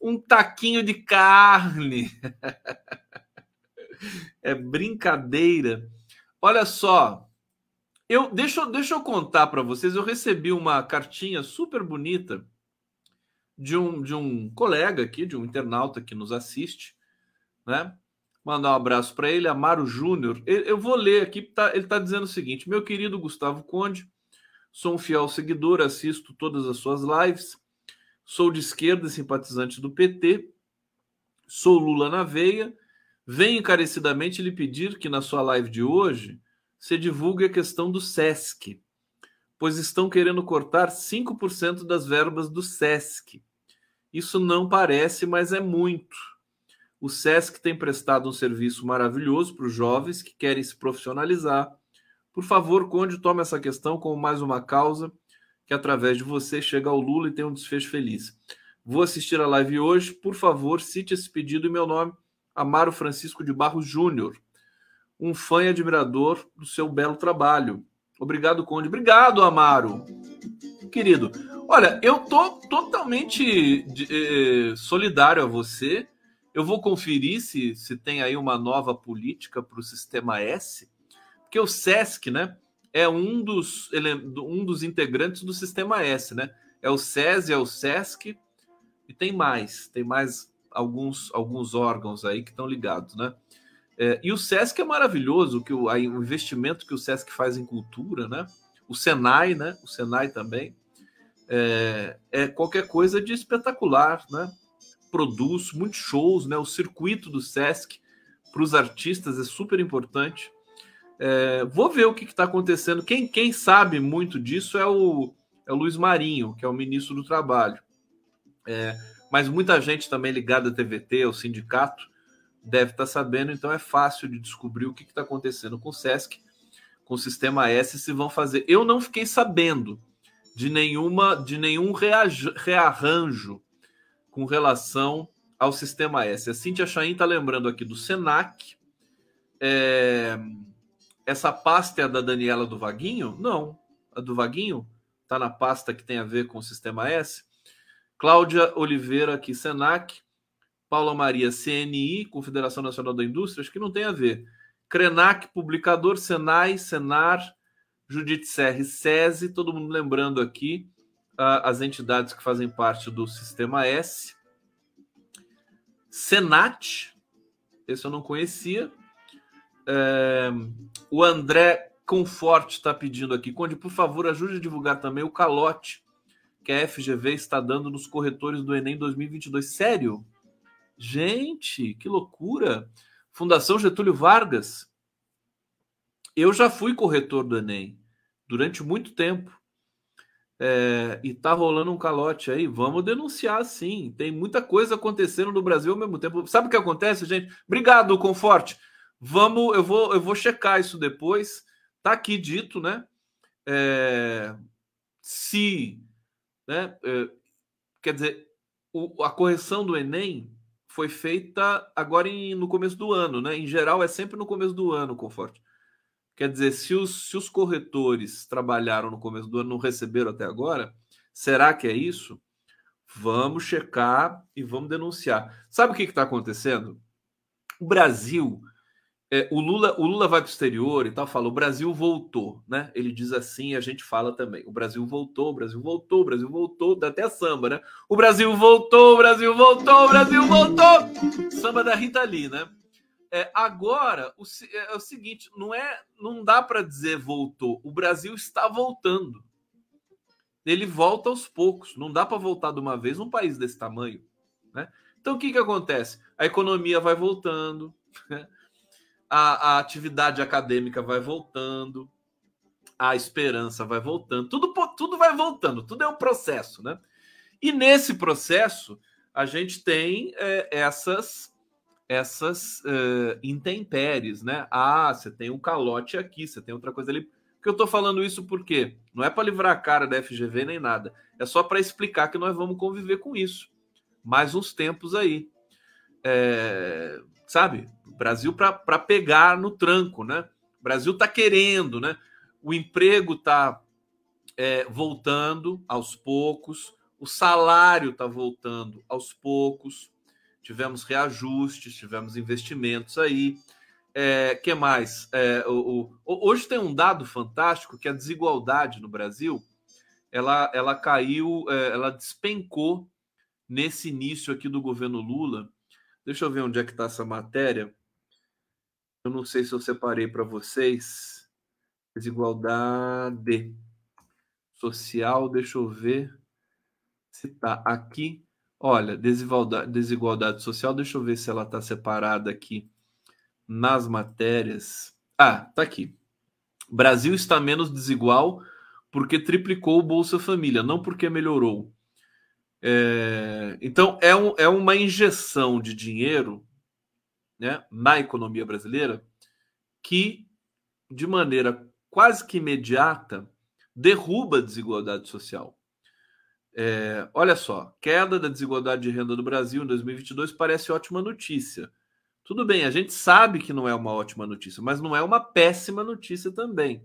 Um taquinho de carne. é brincadeira. Olha só, eu deixa, deixa eu contar para vocês. Eu recebi uma cartinha super bonita de um, de um colega aqui, de um internauta que nos assiste, né? Mandar um abraço para ele, Amaro Júnior. Eu vou ler aqui, tá, ele está dizendo o seguinte: meu querido Gustavo Conde, Sou um fiel seguidor, assisto todas as suas lives. Sou de esquerda e simpatizante do PT. Sou Lula na veia. Venho encarecidamente lhe pedir que na sua live de hoje se divulgue a questão do SESC, pois estão querendo cortar 5% das verbas do SESC. Isso não parece, mas é muito. O SESC tem prestado um serviço maravilhoso para os jovens que querem se profissionalizar por favor, Conde, tome essa questão como mais uma causa que, através de você, chega ao Lula e tem um desfecho feliz. Vou assistir a live hoje. Por favor, cite esse pedido em meu nome, Amaro Francisco de Barros Júnior, um fã e admirador do seu belo trabalho. Obrigado, Conde. Obrigado, Amaro. Querido, olha, eu tô totalmente eh, solidário a você. Eu vou conferir se, se tem aí uma nova política para o sistema S porque o SESC, né, é um dos, um dos integrantes do sistema S, né? É o SESI, é o SESC e tem mais, tem mais alguns, alguns órgãos aí que estão ligados, né? É, e o SESC é maravilhoso, que o, o investimento que o SESC faz em cultura, né? O Senai, né? O Senai também é, é qualquer coisa de espetacular, né? Produz muitos shows, né? O circuito do SESC para os artistas é super importante. É, vou ver o que está acontecendo. Quem, quem sabe muito disso é o, é o Luiz Marinho, que é o ministro do Trabalho. É, mas muita gente também ligada à TVT, ao sindicato, deve estar tá sabendo, então é fácil de descobrir o que está acontecendo com o SESC, com o sistema S, se vão fazer. Eu não fiquei sabendo de nenhuma de nenhum rearranjo com relação ao sistema S. A Cintia Chain está lembrando aqui do SENAC. É, essa pasta é da Daniela do Vaguinho? Não. A do Vaguinho está na pasta que tem a ver com o sistema S. Cláudia Oliveira aqui, Senac. Paula Maria, CNI, Confederação Nacional da Indústria, acho que não tem a ver. Krenak, publicador, Senai, Senar, Judite Serre, SESI, todo mundo lembrando aqui as entidades que fazem parte do Sistema S. Senat, esse eu não conhecia. É, o André Conforte está pedindo aqui, Conde, por favor, ajude a divulgar também o calote que a FGV está dando nos corretores do Enem 2022. Sério? Gente, que loucura! Fundação Getúlio Vargas. Eu já fui corretor do Enem durante muito tempo. É, e tá rolando um calote aí. Vamos denunciar sim. Tem muita coisa acontecendo no Brasil ao mesmo tempo. Sabe o que acontece, gente? Obrigado, Conforte. Vamos, eu vou, eu vou checar isso depois. Tá aqui dito, né? É, se, né? É, quer dizer, o, a correção do Enem foi feita agora em, no começo do ano, né? Em geral, é sempre no começo do ano, Conforte. Quer dizer, se os, se os corretores trabalharam no começo do ano não receberam até agora, será que é isso? Vamos checar e vamos denunciar. Sabe o que está acontecendo? O Brasil é, o, Lula, o Lula vai para o exterior e tal, fala: o Brasil voltou, né? Ele diz assim a gente fala também: o Brasil voltou, o Brasil voltou, o Brasil voltou, dá até samba, né? O Brasil voltou, o Brasil voltou, o Brasil voltou! Samba da Rita Lee, né? É, agora, o, é, é o seguinte: não, é, não dá para dizer voltou, o Brasil está voltando. Ele volta aos poucos, não dá para voltar de uma vez um país desse tamanho, né? Então o que, que acontece? A economia vai voltando, né? a, a atividade acadêmica vai voltando, a esperança vai voltando, tudo, tudo vai voltando, tudo é um processo, né? E nesse processo a gente tem é, essas essas é, intempéries, né? Ah, você tem um calote aqui, você tem outra coisa ali. Que eu tô falando isso porque não é para livrar a cara da FGV nem nada, é só para explicar que nós vamos conviver com isso mais uns tempos aí. É, sabe? Brasil para pegar no tranco, né? Brasil está querendo, né? O emprego está é, voltando aos poucos, o salário está voltando aos poucos. Tivemos reajustes, tivemos investimentos aí. É, que mais? É, o, o, hoje tem um dado fantástico que a desigualdade no Brasil ela, ela caiu, é, ela despencou nesse início aqui do governo Lula Deixa eu ver onde é que está essa matéria. Eu não sei se eu separei para vocês. Desigualdade social, deixa eu ver se está aqui. Olha, desigualdade, desigualdade social, deixa eu ver se ela está separada aqui nas matérias. Ah, tá aqui. Brasil está menos desigual porque triplicou o Bolsa Família, não porque melhorou. É, então, é, um, é uma injeção de dinheiro né, na economia brasileira que, de maneira quase que imediata, derruba a desigualdade social. É, olha só, queda da desigualdade de renda do Brasil em 2022 parece ótima notícia. Tudo bem, a gente sabe que não é uma ótima notícia, mas não é uma péssima notícia também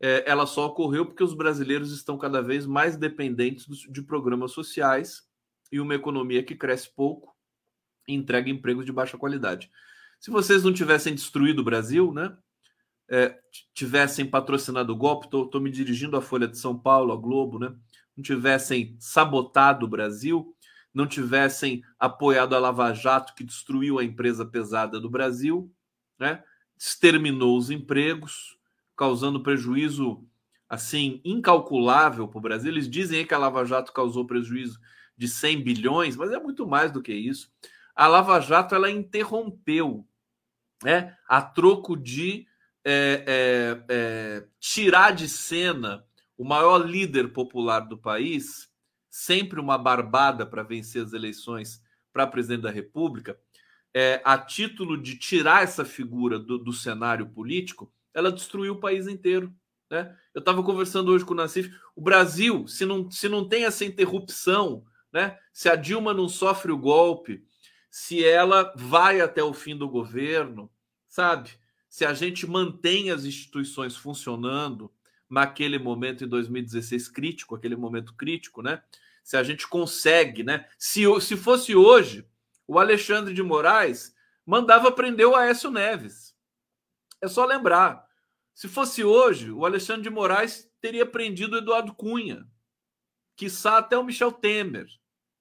é, ela só ocorreu porque os brasileiros estão cada vez mais dependentes de programas sociais e uma economia que cresce pouco e entrega empregos de baixa qualidade. Se vocês não tivessem destruído o Brasil, né? É, tivessem patrocinado o golpe, estou me dirigindo à Folha de São Paulo, à Globo, né? Não tivessem sabotado o Brasil, não tivessem apoiado a Lava Jato, que destruiu a empresa pesada do Brasil, né? exterminou os empregos, causando prejuízo assim incalculável para o Brasil. Eles dizem que a Lava Jato causou prejuízo de 100 bilhões, mas é muito mais do que isso. A Lava Jato ela interrompeu, né, a troco de é, é, é, tirar de cena o maior líder popular do país, sempre uma barbada para vencer as eleições para presidente da República, é, a título de tirar essa figura do, do cenário político, ela destruiu o país inteiro. Né? Eu estava conversando hoje com o Nassif. O Brasil, se não, se não tem essa interrupção, né? se a Dilma não sofre o golpe, se ela vai até o fim do governo, sabe? Se a gente mantém as instituições funcionando naquele momento em 2016 crítico, aquele momento crítico, né? se a gente consegue, né? Se, se fosse hoje, o Alexandre de Moraes mandava prender o Aécio Neves. É só lembrar. Se fosse hoje, o Alexandre de Moraes teria prendido o Eduardo Cunha, quiçá até o Michel Temer,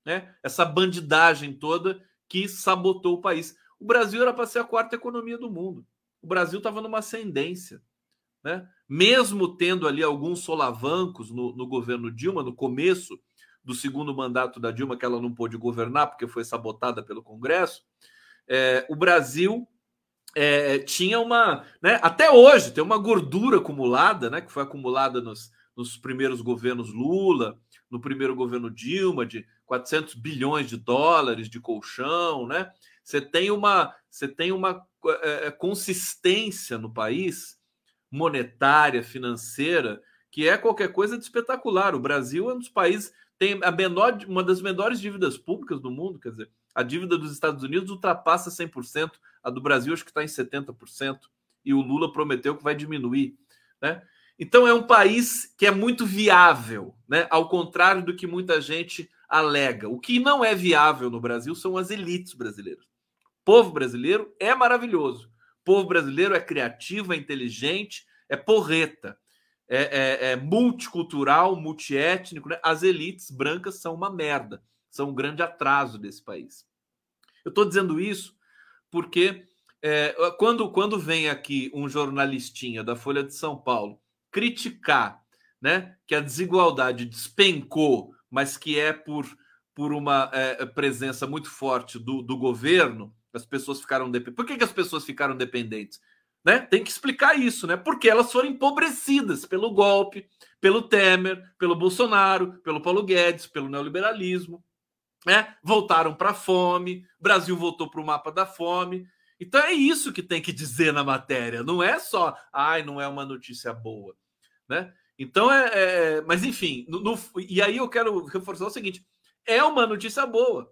né? Essa bandidagem toda que sabotou o país. O Brasil era para ser a quarta economia do mundo. O Brasil estava numa ascendência. Né? Mesmo tendo ali alguns solavancos no, no governo Dilma, no começo do segundo mandato da Dilma, que ela não pôde governar porque foi sabotada pelo Congresso, é, o Brasil é, tinha uma. Né, até hoje tem uma gordura acumulada, né, que foi acumulada nos, nos primeiros governos Lula, no primeiro governo Dilma, de 400 bilhões de dólares de colchão, né? Você tem uma, você tem uma é, é, consistência no país monetária, financeira, que é qualquer coisa de espetacular. O Brasil é um dos países tem a menor, uma das menores dívidas públicas do mundo, quer dizer, a dívida dos Estados Unidos ultrapassa 100%, a do Brasil acho que está em 70%, e o Lula prometeu que vai diminuir, né? Então é um país que é muito viável, né? Ao contrário do que muita gente alega. O que não é viável no Brasil são as elites brasileiras. O povo brasileiro é maravilhoso. Povo brasileiro é criativo, é inteligente, é porreta, é, é, é multicultural, multiétnico. Né? As elites brancas são uma merda, são um grande atraso desse país. Eu estou dizendo isso porque é, quando, quando vem aqui um jornalistinha da Folha de São Paulo criticar né, que a desigualdade despencou mas que é por, por uma é, presença muito forte do, do governo, as pessoas ficaram dependentes. Por que, que as pessoas ficaram dependentes? Né? Tem que explicar isso, né? Porque elas foram empobrecidas pelo golpe, pelo Temer, pelo Bolsonaro, pelo Paulo Guedes, pelo neoliberalismo, né? Voltaram para a fome, Brasil voltou para o mapa da fome. Então é isso que tem que dizer na matéria, não é só, ai, não é uma notícia boa, né? Então é, é mas enfim, no, no, e aí eu quero reforçar o seguinte: é uma notícia boa,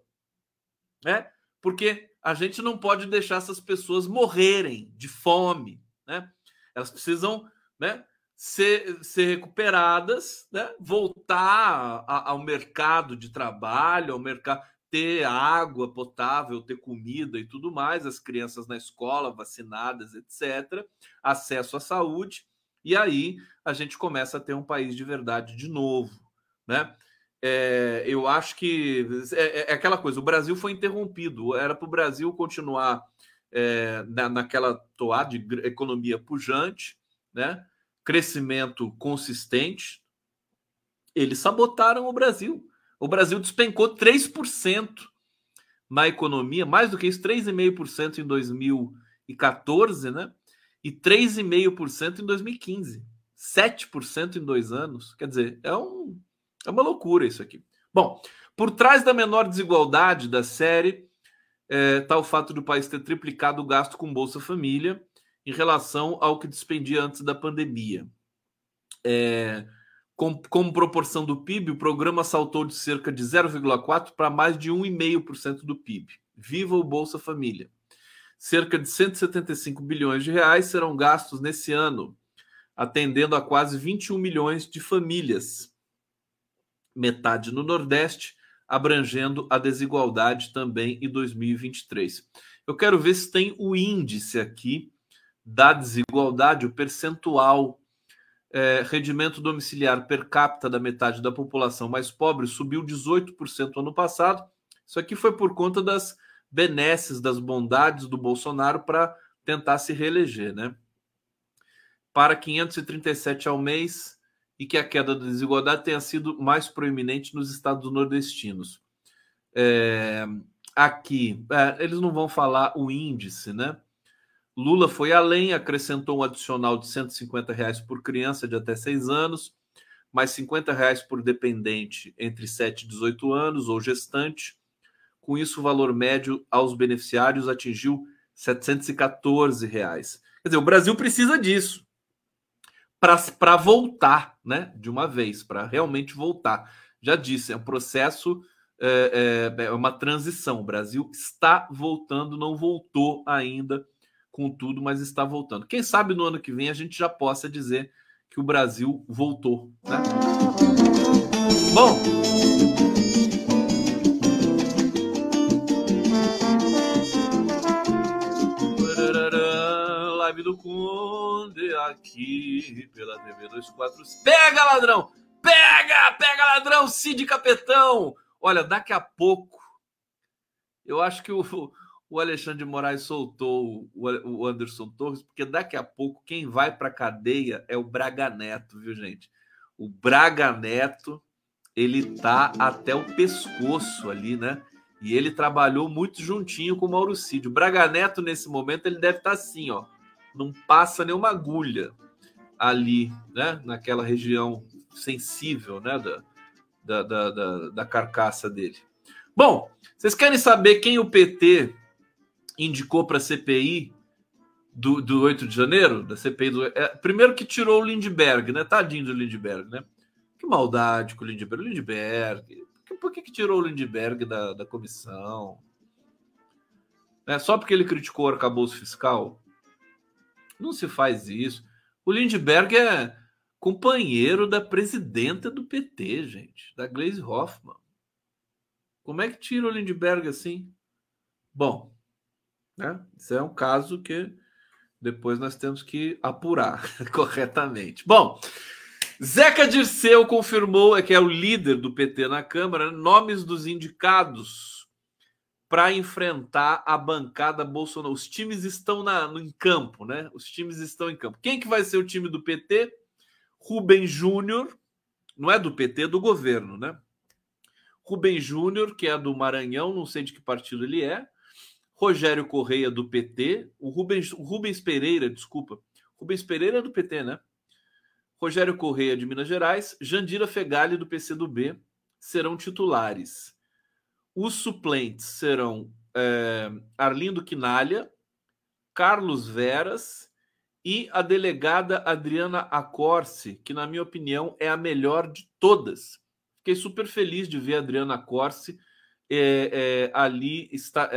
né? Porque a gente não pode deixar essas pessoas morrerem de fome, né? Elas precisam, né? Ser, ser recuperadas, né? voltar a, ao mercado de trabalho, ao mercado, ter água potável, ter comida e tudo mais, as crianças na escola vacinadas, etc., acesso à saúde. E aí a gente começa a ter um país de verdade de novo, né? É, eu acho que é, é, é, aquela coisa. O Brasil foi interrompido. Era para o Brasil continuar é, na, naquela toada de economia pujante, né? Crescimento consistente. Eles sabotaram o Brasil. O Brasil despencou 3% na economia, mais do que isso, 3,5% em 2014, né? e 3,5% em 2015. 7% em dois anos. Quer dizer, é, um, é uma loucura isso aqui. Bom, por trás da menor desigualdade da série está é, tá o fato do país ter triplicado o gasto com Bolsa Família em relação ao que despendia antes da pandemia. É, com, como proporção do PIB, o programa saltou de cerca de 0,4% para mais de 1,5% do PIB. Viva o Bolsa Família! Cerca de 175 bilhões de reais serão gastos nesse ano, atendendo a quase 21 milhões de famílias, metade no Nordeste, abrangendo a desigualdade também em 2023. Eu quero ver se tem o índice aqui da desigualdade, o percentual é, rendimento domiciliar per capita da metade da população mais pobre subiu 18% ano passado. Isso aqui foi por conta das benesses, das bondades do Bolsonaro para tentar se reeleger, né? Para 537 ao mês e que a queda da desigualdade tenha sido mais proeminente nos estados nordestinos. É, aqui, é, eles não vão falar o índice, né? Lula foi além, acrescentou um adicional de 150 reais por criança de até 6 anos, mais 50 reais por dependente entre 7 e 18 anos ou gestante, com isso, o valor médio aos beneficiários atingiu 714 reais. Quer dizer, o Brasil precisa disso para voltar, né? De uma vez, para realmente voltar. Já disse, é um processo, é, é, é, uma transição. O Brasil está voltando, não voltou ainda com tudo, mas está voltando. Quem sabe no ano que vem a gente já possa dizer que o Brasil voltou, né? Bom, live do Aqui pela TV 24. Pega, ladrão! Pega! Pega, ladrão! Cid Capetão! Olha, daqui a pouco, eu acho que o, o Alexandre de Moraes soltou o, Anderson Torres, porque daqui a pouco quem vai para cadeia é o Braga Neto, viu, gente? O Braga Neto, ele tá até o pescoço ali, né? E ele trabalhou muito juntinho com o Mauro Cid. O Braga Neto, nesse momento, ele deve estar tá assim, ó. Não passa nenhuma agulha ali, né? Naquela região sensível, né? Da, da, da, da, carcaça dele. Bom, vocês querem saber quem o PT indicou para a CPI do, do 8 de janeiro? Da CPI do. É, primeiro que tirou o Lindbergh, né? Tadinho do Lindbergh, né? Que maldade com o Lindbergh. O Lindbergh. Por que, que tirou o Lindbergh da, da comissão? É, só porque ele criticou o arcabouço fiscal? Não se faz isso. O Lindbergh é companheiro da presidenta do PT, gente, da Gleisi Hoffmann. Como é que tira o Lindbergh assim? Bom, né? Isso é um caso que depois nós temos que apurar corretamente. Bom, Zeca Dirceu confirmou é que é o líder do PT na Câmara nomes dos indicados para enfrentar a bancada Bolsonaro. Os times estão na, no, em campo, né? Os times estão em campo. Quem que vai ser o time do PT? Rubem Júnior, não é do PT, é do governo, né? Rubem Júnior, que é do Maranhão, não sei de que partido ele é. Rogério Correia, do PT. O Rubens, o Rubens Pereira, desculpa. Rubens Pereira é do PT, né? Rogério Correia, de Minas Gerais. Jandira Fegali, do PCdoB, serão titulares. Os suplentes serão é, Arlindo Quinalha, Carlos Veras e a delegada Adriana Acorce, que, na minha opinião, é a melhor de todas. Fiquei super feliz de ver a Adriana Acorce é, é, ali está,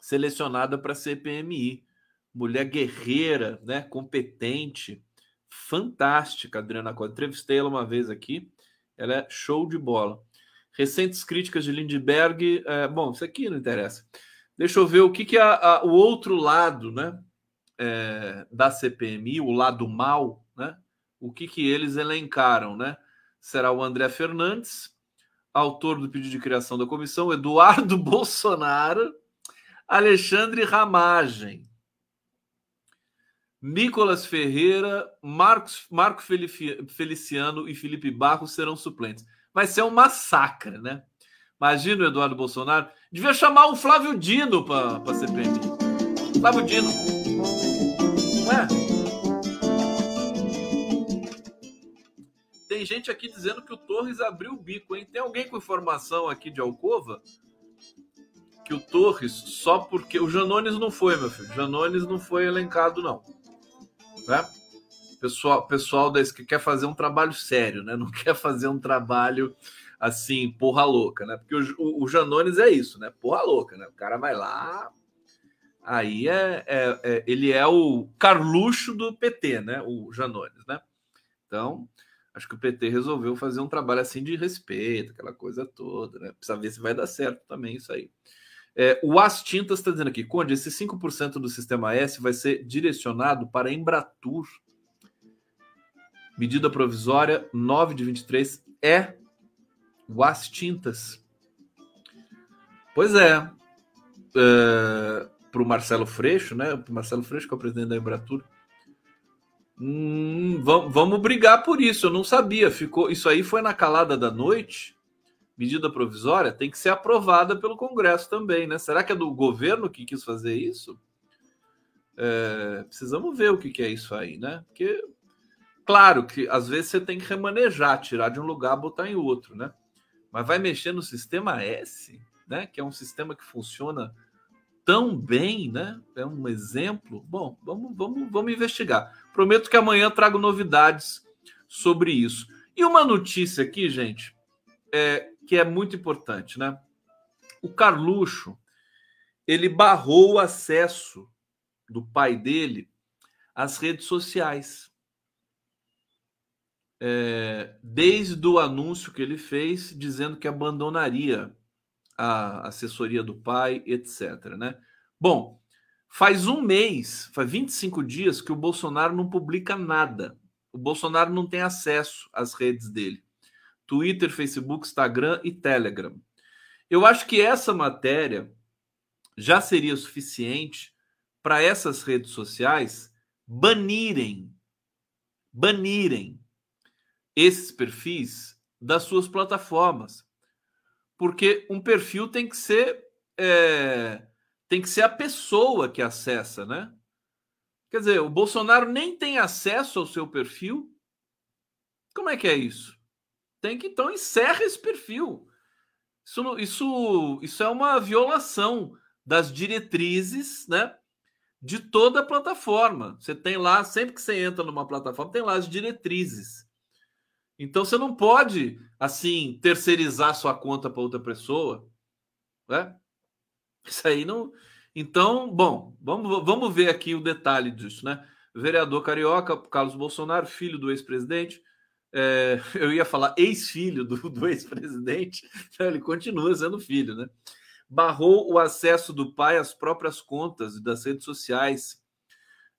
selecionada para a CPMI. Mulher guerreira, né, competente, fantástica, Adriana Acorce. Entrevistei ela uma vez aqui, ela é show de bola. Recentes críticas de Lindbergh. É, bom, isso aqui não interessa. Deixa eu ver o que, que a, a, o outro lado, né? é, da CPMI, o lado mal, né? O que, que eles elencaram, né? Será o André Fernandes, autor do pedido de criação da comissão, Eduardo Bolsonaro, Alexandre Ramagem, Nicolas Ferreira, Marcos, Marco Feliciano e Felipe Barros serão suplentes. Vai ser um massacre, né? Imagina o Eduardo Bolsonaro. Devia chamar o Flávio Dino para a CPMI. Flávio Dino. É? Tem gente aqui dizendo que o Torres abriu o bico, hein? Tem alguém com informação aqui de Alcova? Que o Torres, só porque. O Janones não foi, meu filho. O Janones não foi elencado, não. Né? Pessoal, pessoal desse que quer fazer um trabalho sério, né? Não quer fazer um trabalho assim, porra louca, né? Porque o, o, o Janones é isso, né? Porra louca, né? O cara vai lá, aí é, é, é, ele é o Carluxo do PT, né? O Janones, né? Então, acho que o PT resolveu fazer um trabalho assim de respeito, aquela coisa toda, né? Precisa ver se vai dar certo também isso aí. É, o As Tintas está dizendo aqui, Conde, esse 5% do sistema S vai ser direcionado para Embratur. Medida provisória 9 de 23 é o As Tintas. Pois é. é para o Marcelo Freixo, né? O Marcelo Freixo, que é o presidente da Embratur. Hum, vamos, vamos brigar por isso. Eu não sabia. Ficou isso aí foi na calada da noite. Medida provisória tem que ser aprovada pelo Congresso também, né? Será que é do governo que quis fazer isso? É, precisamos ver o que, que é isso aí, né? Porque, claro que às vezes você tem que remanejar, tirar de um lugar, botar em outro, né? Mas vai mexer no sistema S, né? Que é um sistema que funciona tão bem, né? É um exemplo. Bom, vamos, vamos, vamos investigar. Prometo que amanhã trago novidades sobre isso. E uma notícia aqui, gente, é, que é muito importante, né? O Carluxo ele barrou o acesso do pai dele às redes sociais. É, desde o anúncio que ele fez, dizendo que abandonaria a assessoria do pai, etc. Né? Bom, faz um mês, faz 25 dias que o Bolsonaro não publica nada. O Bolsonaro não tem acesso às redes dele: Twitter, Facebook, Instagram e Telegram. Eu acho que essa matéria já seria suficiente para essas redes sociais banirem banirem esses perfis das suas plataformas. Porque um perfil tem que ser é, tem que ser a pessoa que acessa, né? Quer dizer, o Bolsonaro nem tem acesso ao seu perfil. Como é que é isso? Tem que então encerra esse perfil. Isso, isso, isso é uma violação das diretrizes, né? De toda a plataforma. Você tem lá, sempre que você entra numa plataforma, tem lá as diretrizes. Então você não pode, assim, terceirizar sua conta para outra pessoa. Né? Isso aí não. Então, bom, vamos, vamos ver aqui o detalhe disso, né? Vereador carioca, Carlos Bolsonaro, filho do ex-presidente. É, eu ia falar ex-filho do, do ex-presidente, ele continua sendo filho, né? Barrou o acesso do pai às próprias contas das redes sociais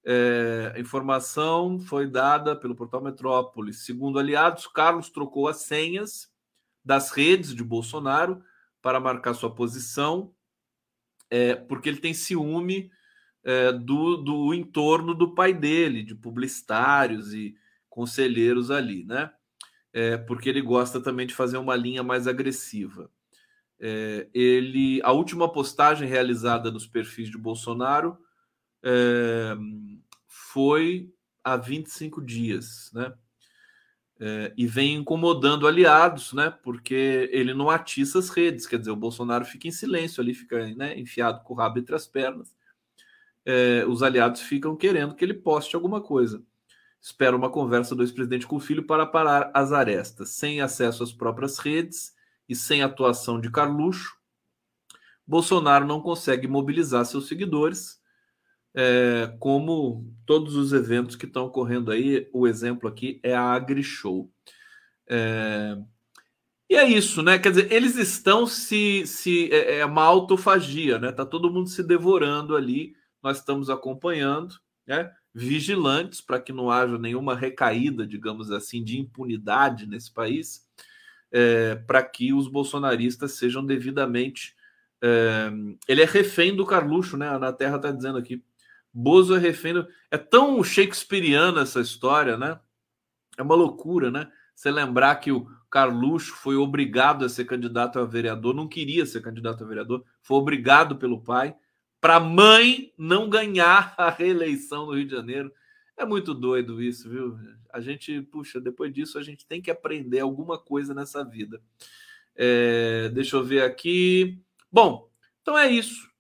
é, a informação foi dada pelo portal Metrópolis. Segundo aliados, Carlos trocou as senhas das redes de Bolsonaro para marcar sua posição, é, porque ele tem ciúme é, do, do entorno do pai dele, de publicitários e conselheiros ali, né? É, porque ele gosta também de fazer uma linha mais agressiva. É, ele, a última postagem realizada nos perfis de Bolsonaro é, foi há 25 dias, né? É, e vem incomodando aliados, né? Porque ele não atiça as redes, quer dizer, o Bolsonaro fica em silêncio ali, fica né, enfiado com o rabo entre as pernas. É, os aliados ficam querendo que ele poste alguma coisa. Espera uma conversa do ex-presidente com o filho para parar as arestas. Sem acesso às próprias redes e sem atuação de Carluxo, Bolsonaro não consegue mobilizar seus seguidores é, como todos os eventos que estão ocorrendo aí, o exemplo aqui é a AgriShow. É, e é isso, né? Quer dizer, eles estão se. se é, é uma autofagia, né? Tá todo mundo se devorando ali. Nós estamos acompanhando, né? Vigilantes para que não haja nenhuma recaída, digamos assim, de impunidade nesse país, é, para que os bolsonaristas sejam devidamente. É, ele é refém do Carluxo, né? Na Terra está dizendo aqui. Bozo é refém. Do... É tão shakespeariana essa história, né? É uma loucura, né? Você lembrar que o Carluxo foi obrigado a ser candidato a vereador, não queria ser candidato a vereador, foi obrigado pelo pai para a mãe não ganhar a reeleição no Rio de Janeiro. É muito doido isso, viu? A gente, puxa, depois disso a gente tem que aprender alguma coisa nessa vida. É, deixa eu ver aqui. Bom, então é isso.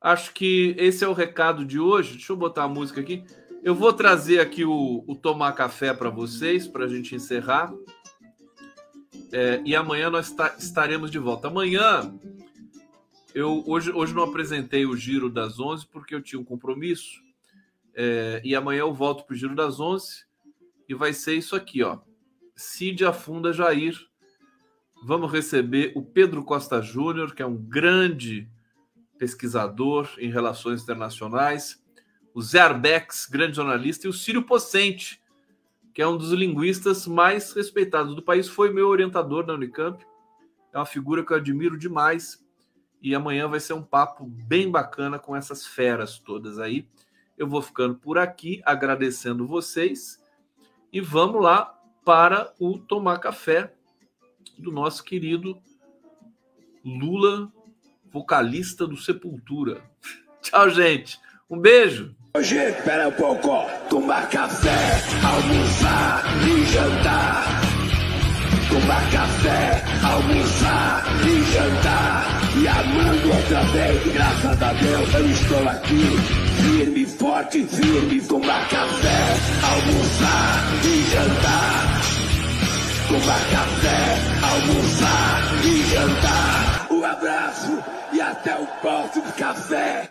Acho que esse é o recado de hoje. Deixa eu botar a música aqui. Eu vou trazer aqui o, o tomar café para vocês, para a gente encerrar. É, e amanhã nós estaremos de volta. Amanhã, eu hoje, hoje não apresentei o giro das 11 porque eu tinha um compromisso. É, e amanhã eu volto para o giro das 11 e vai ser isso aqui, ó. Cid afunda Jair. Vamos receber o Pedro Costa Júnior, que é um grande pesquisador em relações internacionais, o Zé Arbex, grande jornalista, e o Círio Pocente, que é um dos linguistas mais respeitados do país, foi meu orientador na Unicamp. É uma figura que eu admiro demais. E amanhã vai ser um papo bem bacana com essas feras todas aí. Eu vou ficando por aqui, agradecendo vocês. E vamos lá para o Tomar Café do nosso querido Lula vocalista do Sepultura. Tchau, gente. Um beijo. Hoje, espera um pouco, tomar café, almoçar e jantar. Tomar café, almoçar e jantar. E amando outra vez, graças a Deus eu estou aqui. Firme, forte, firme, tomar café, almoçar e jantar. Tomar café, almoçar e jantar. Abraço e até o próximo café.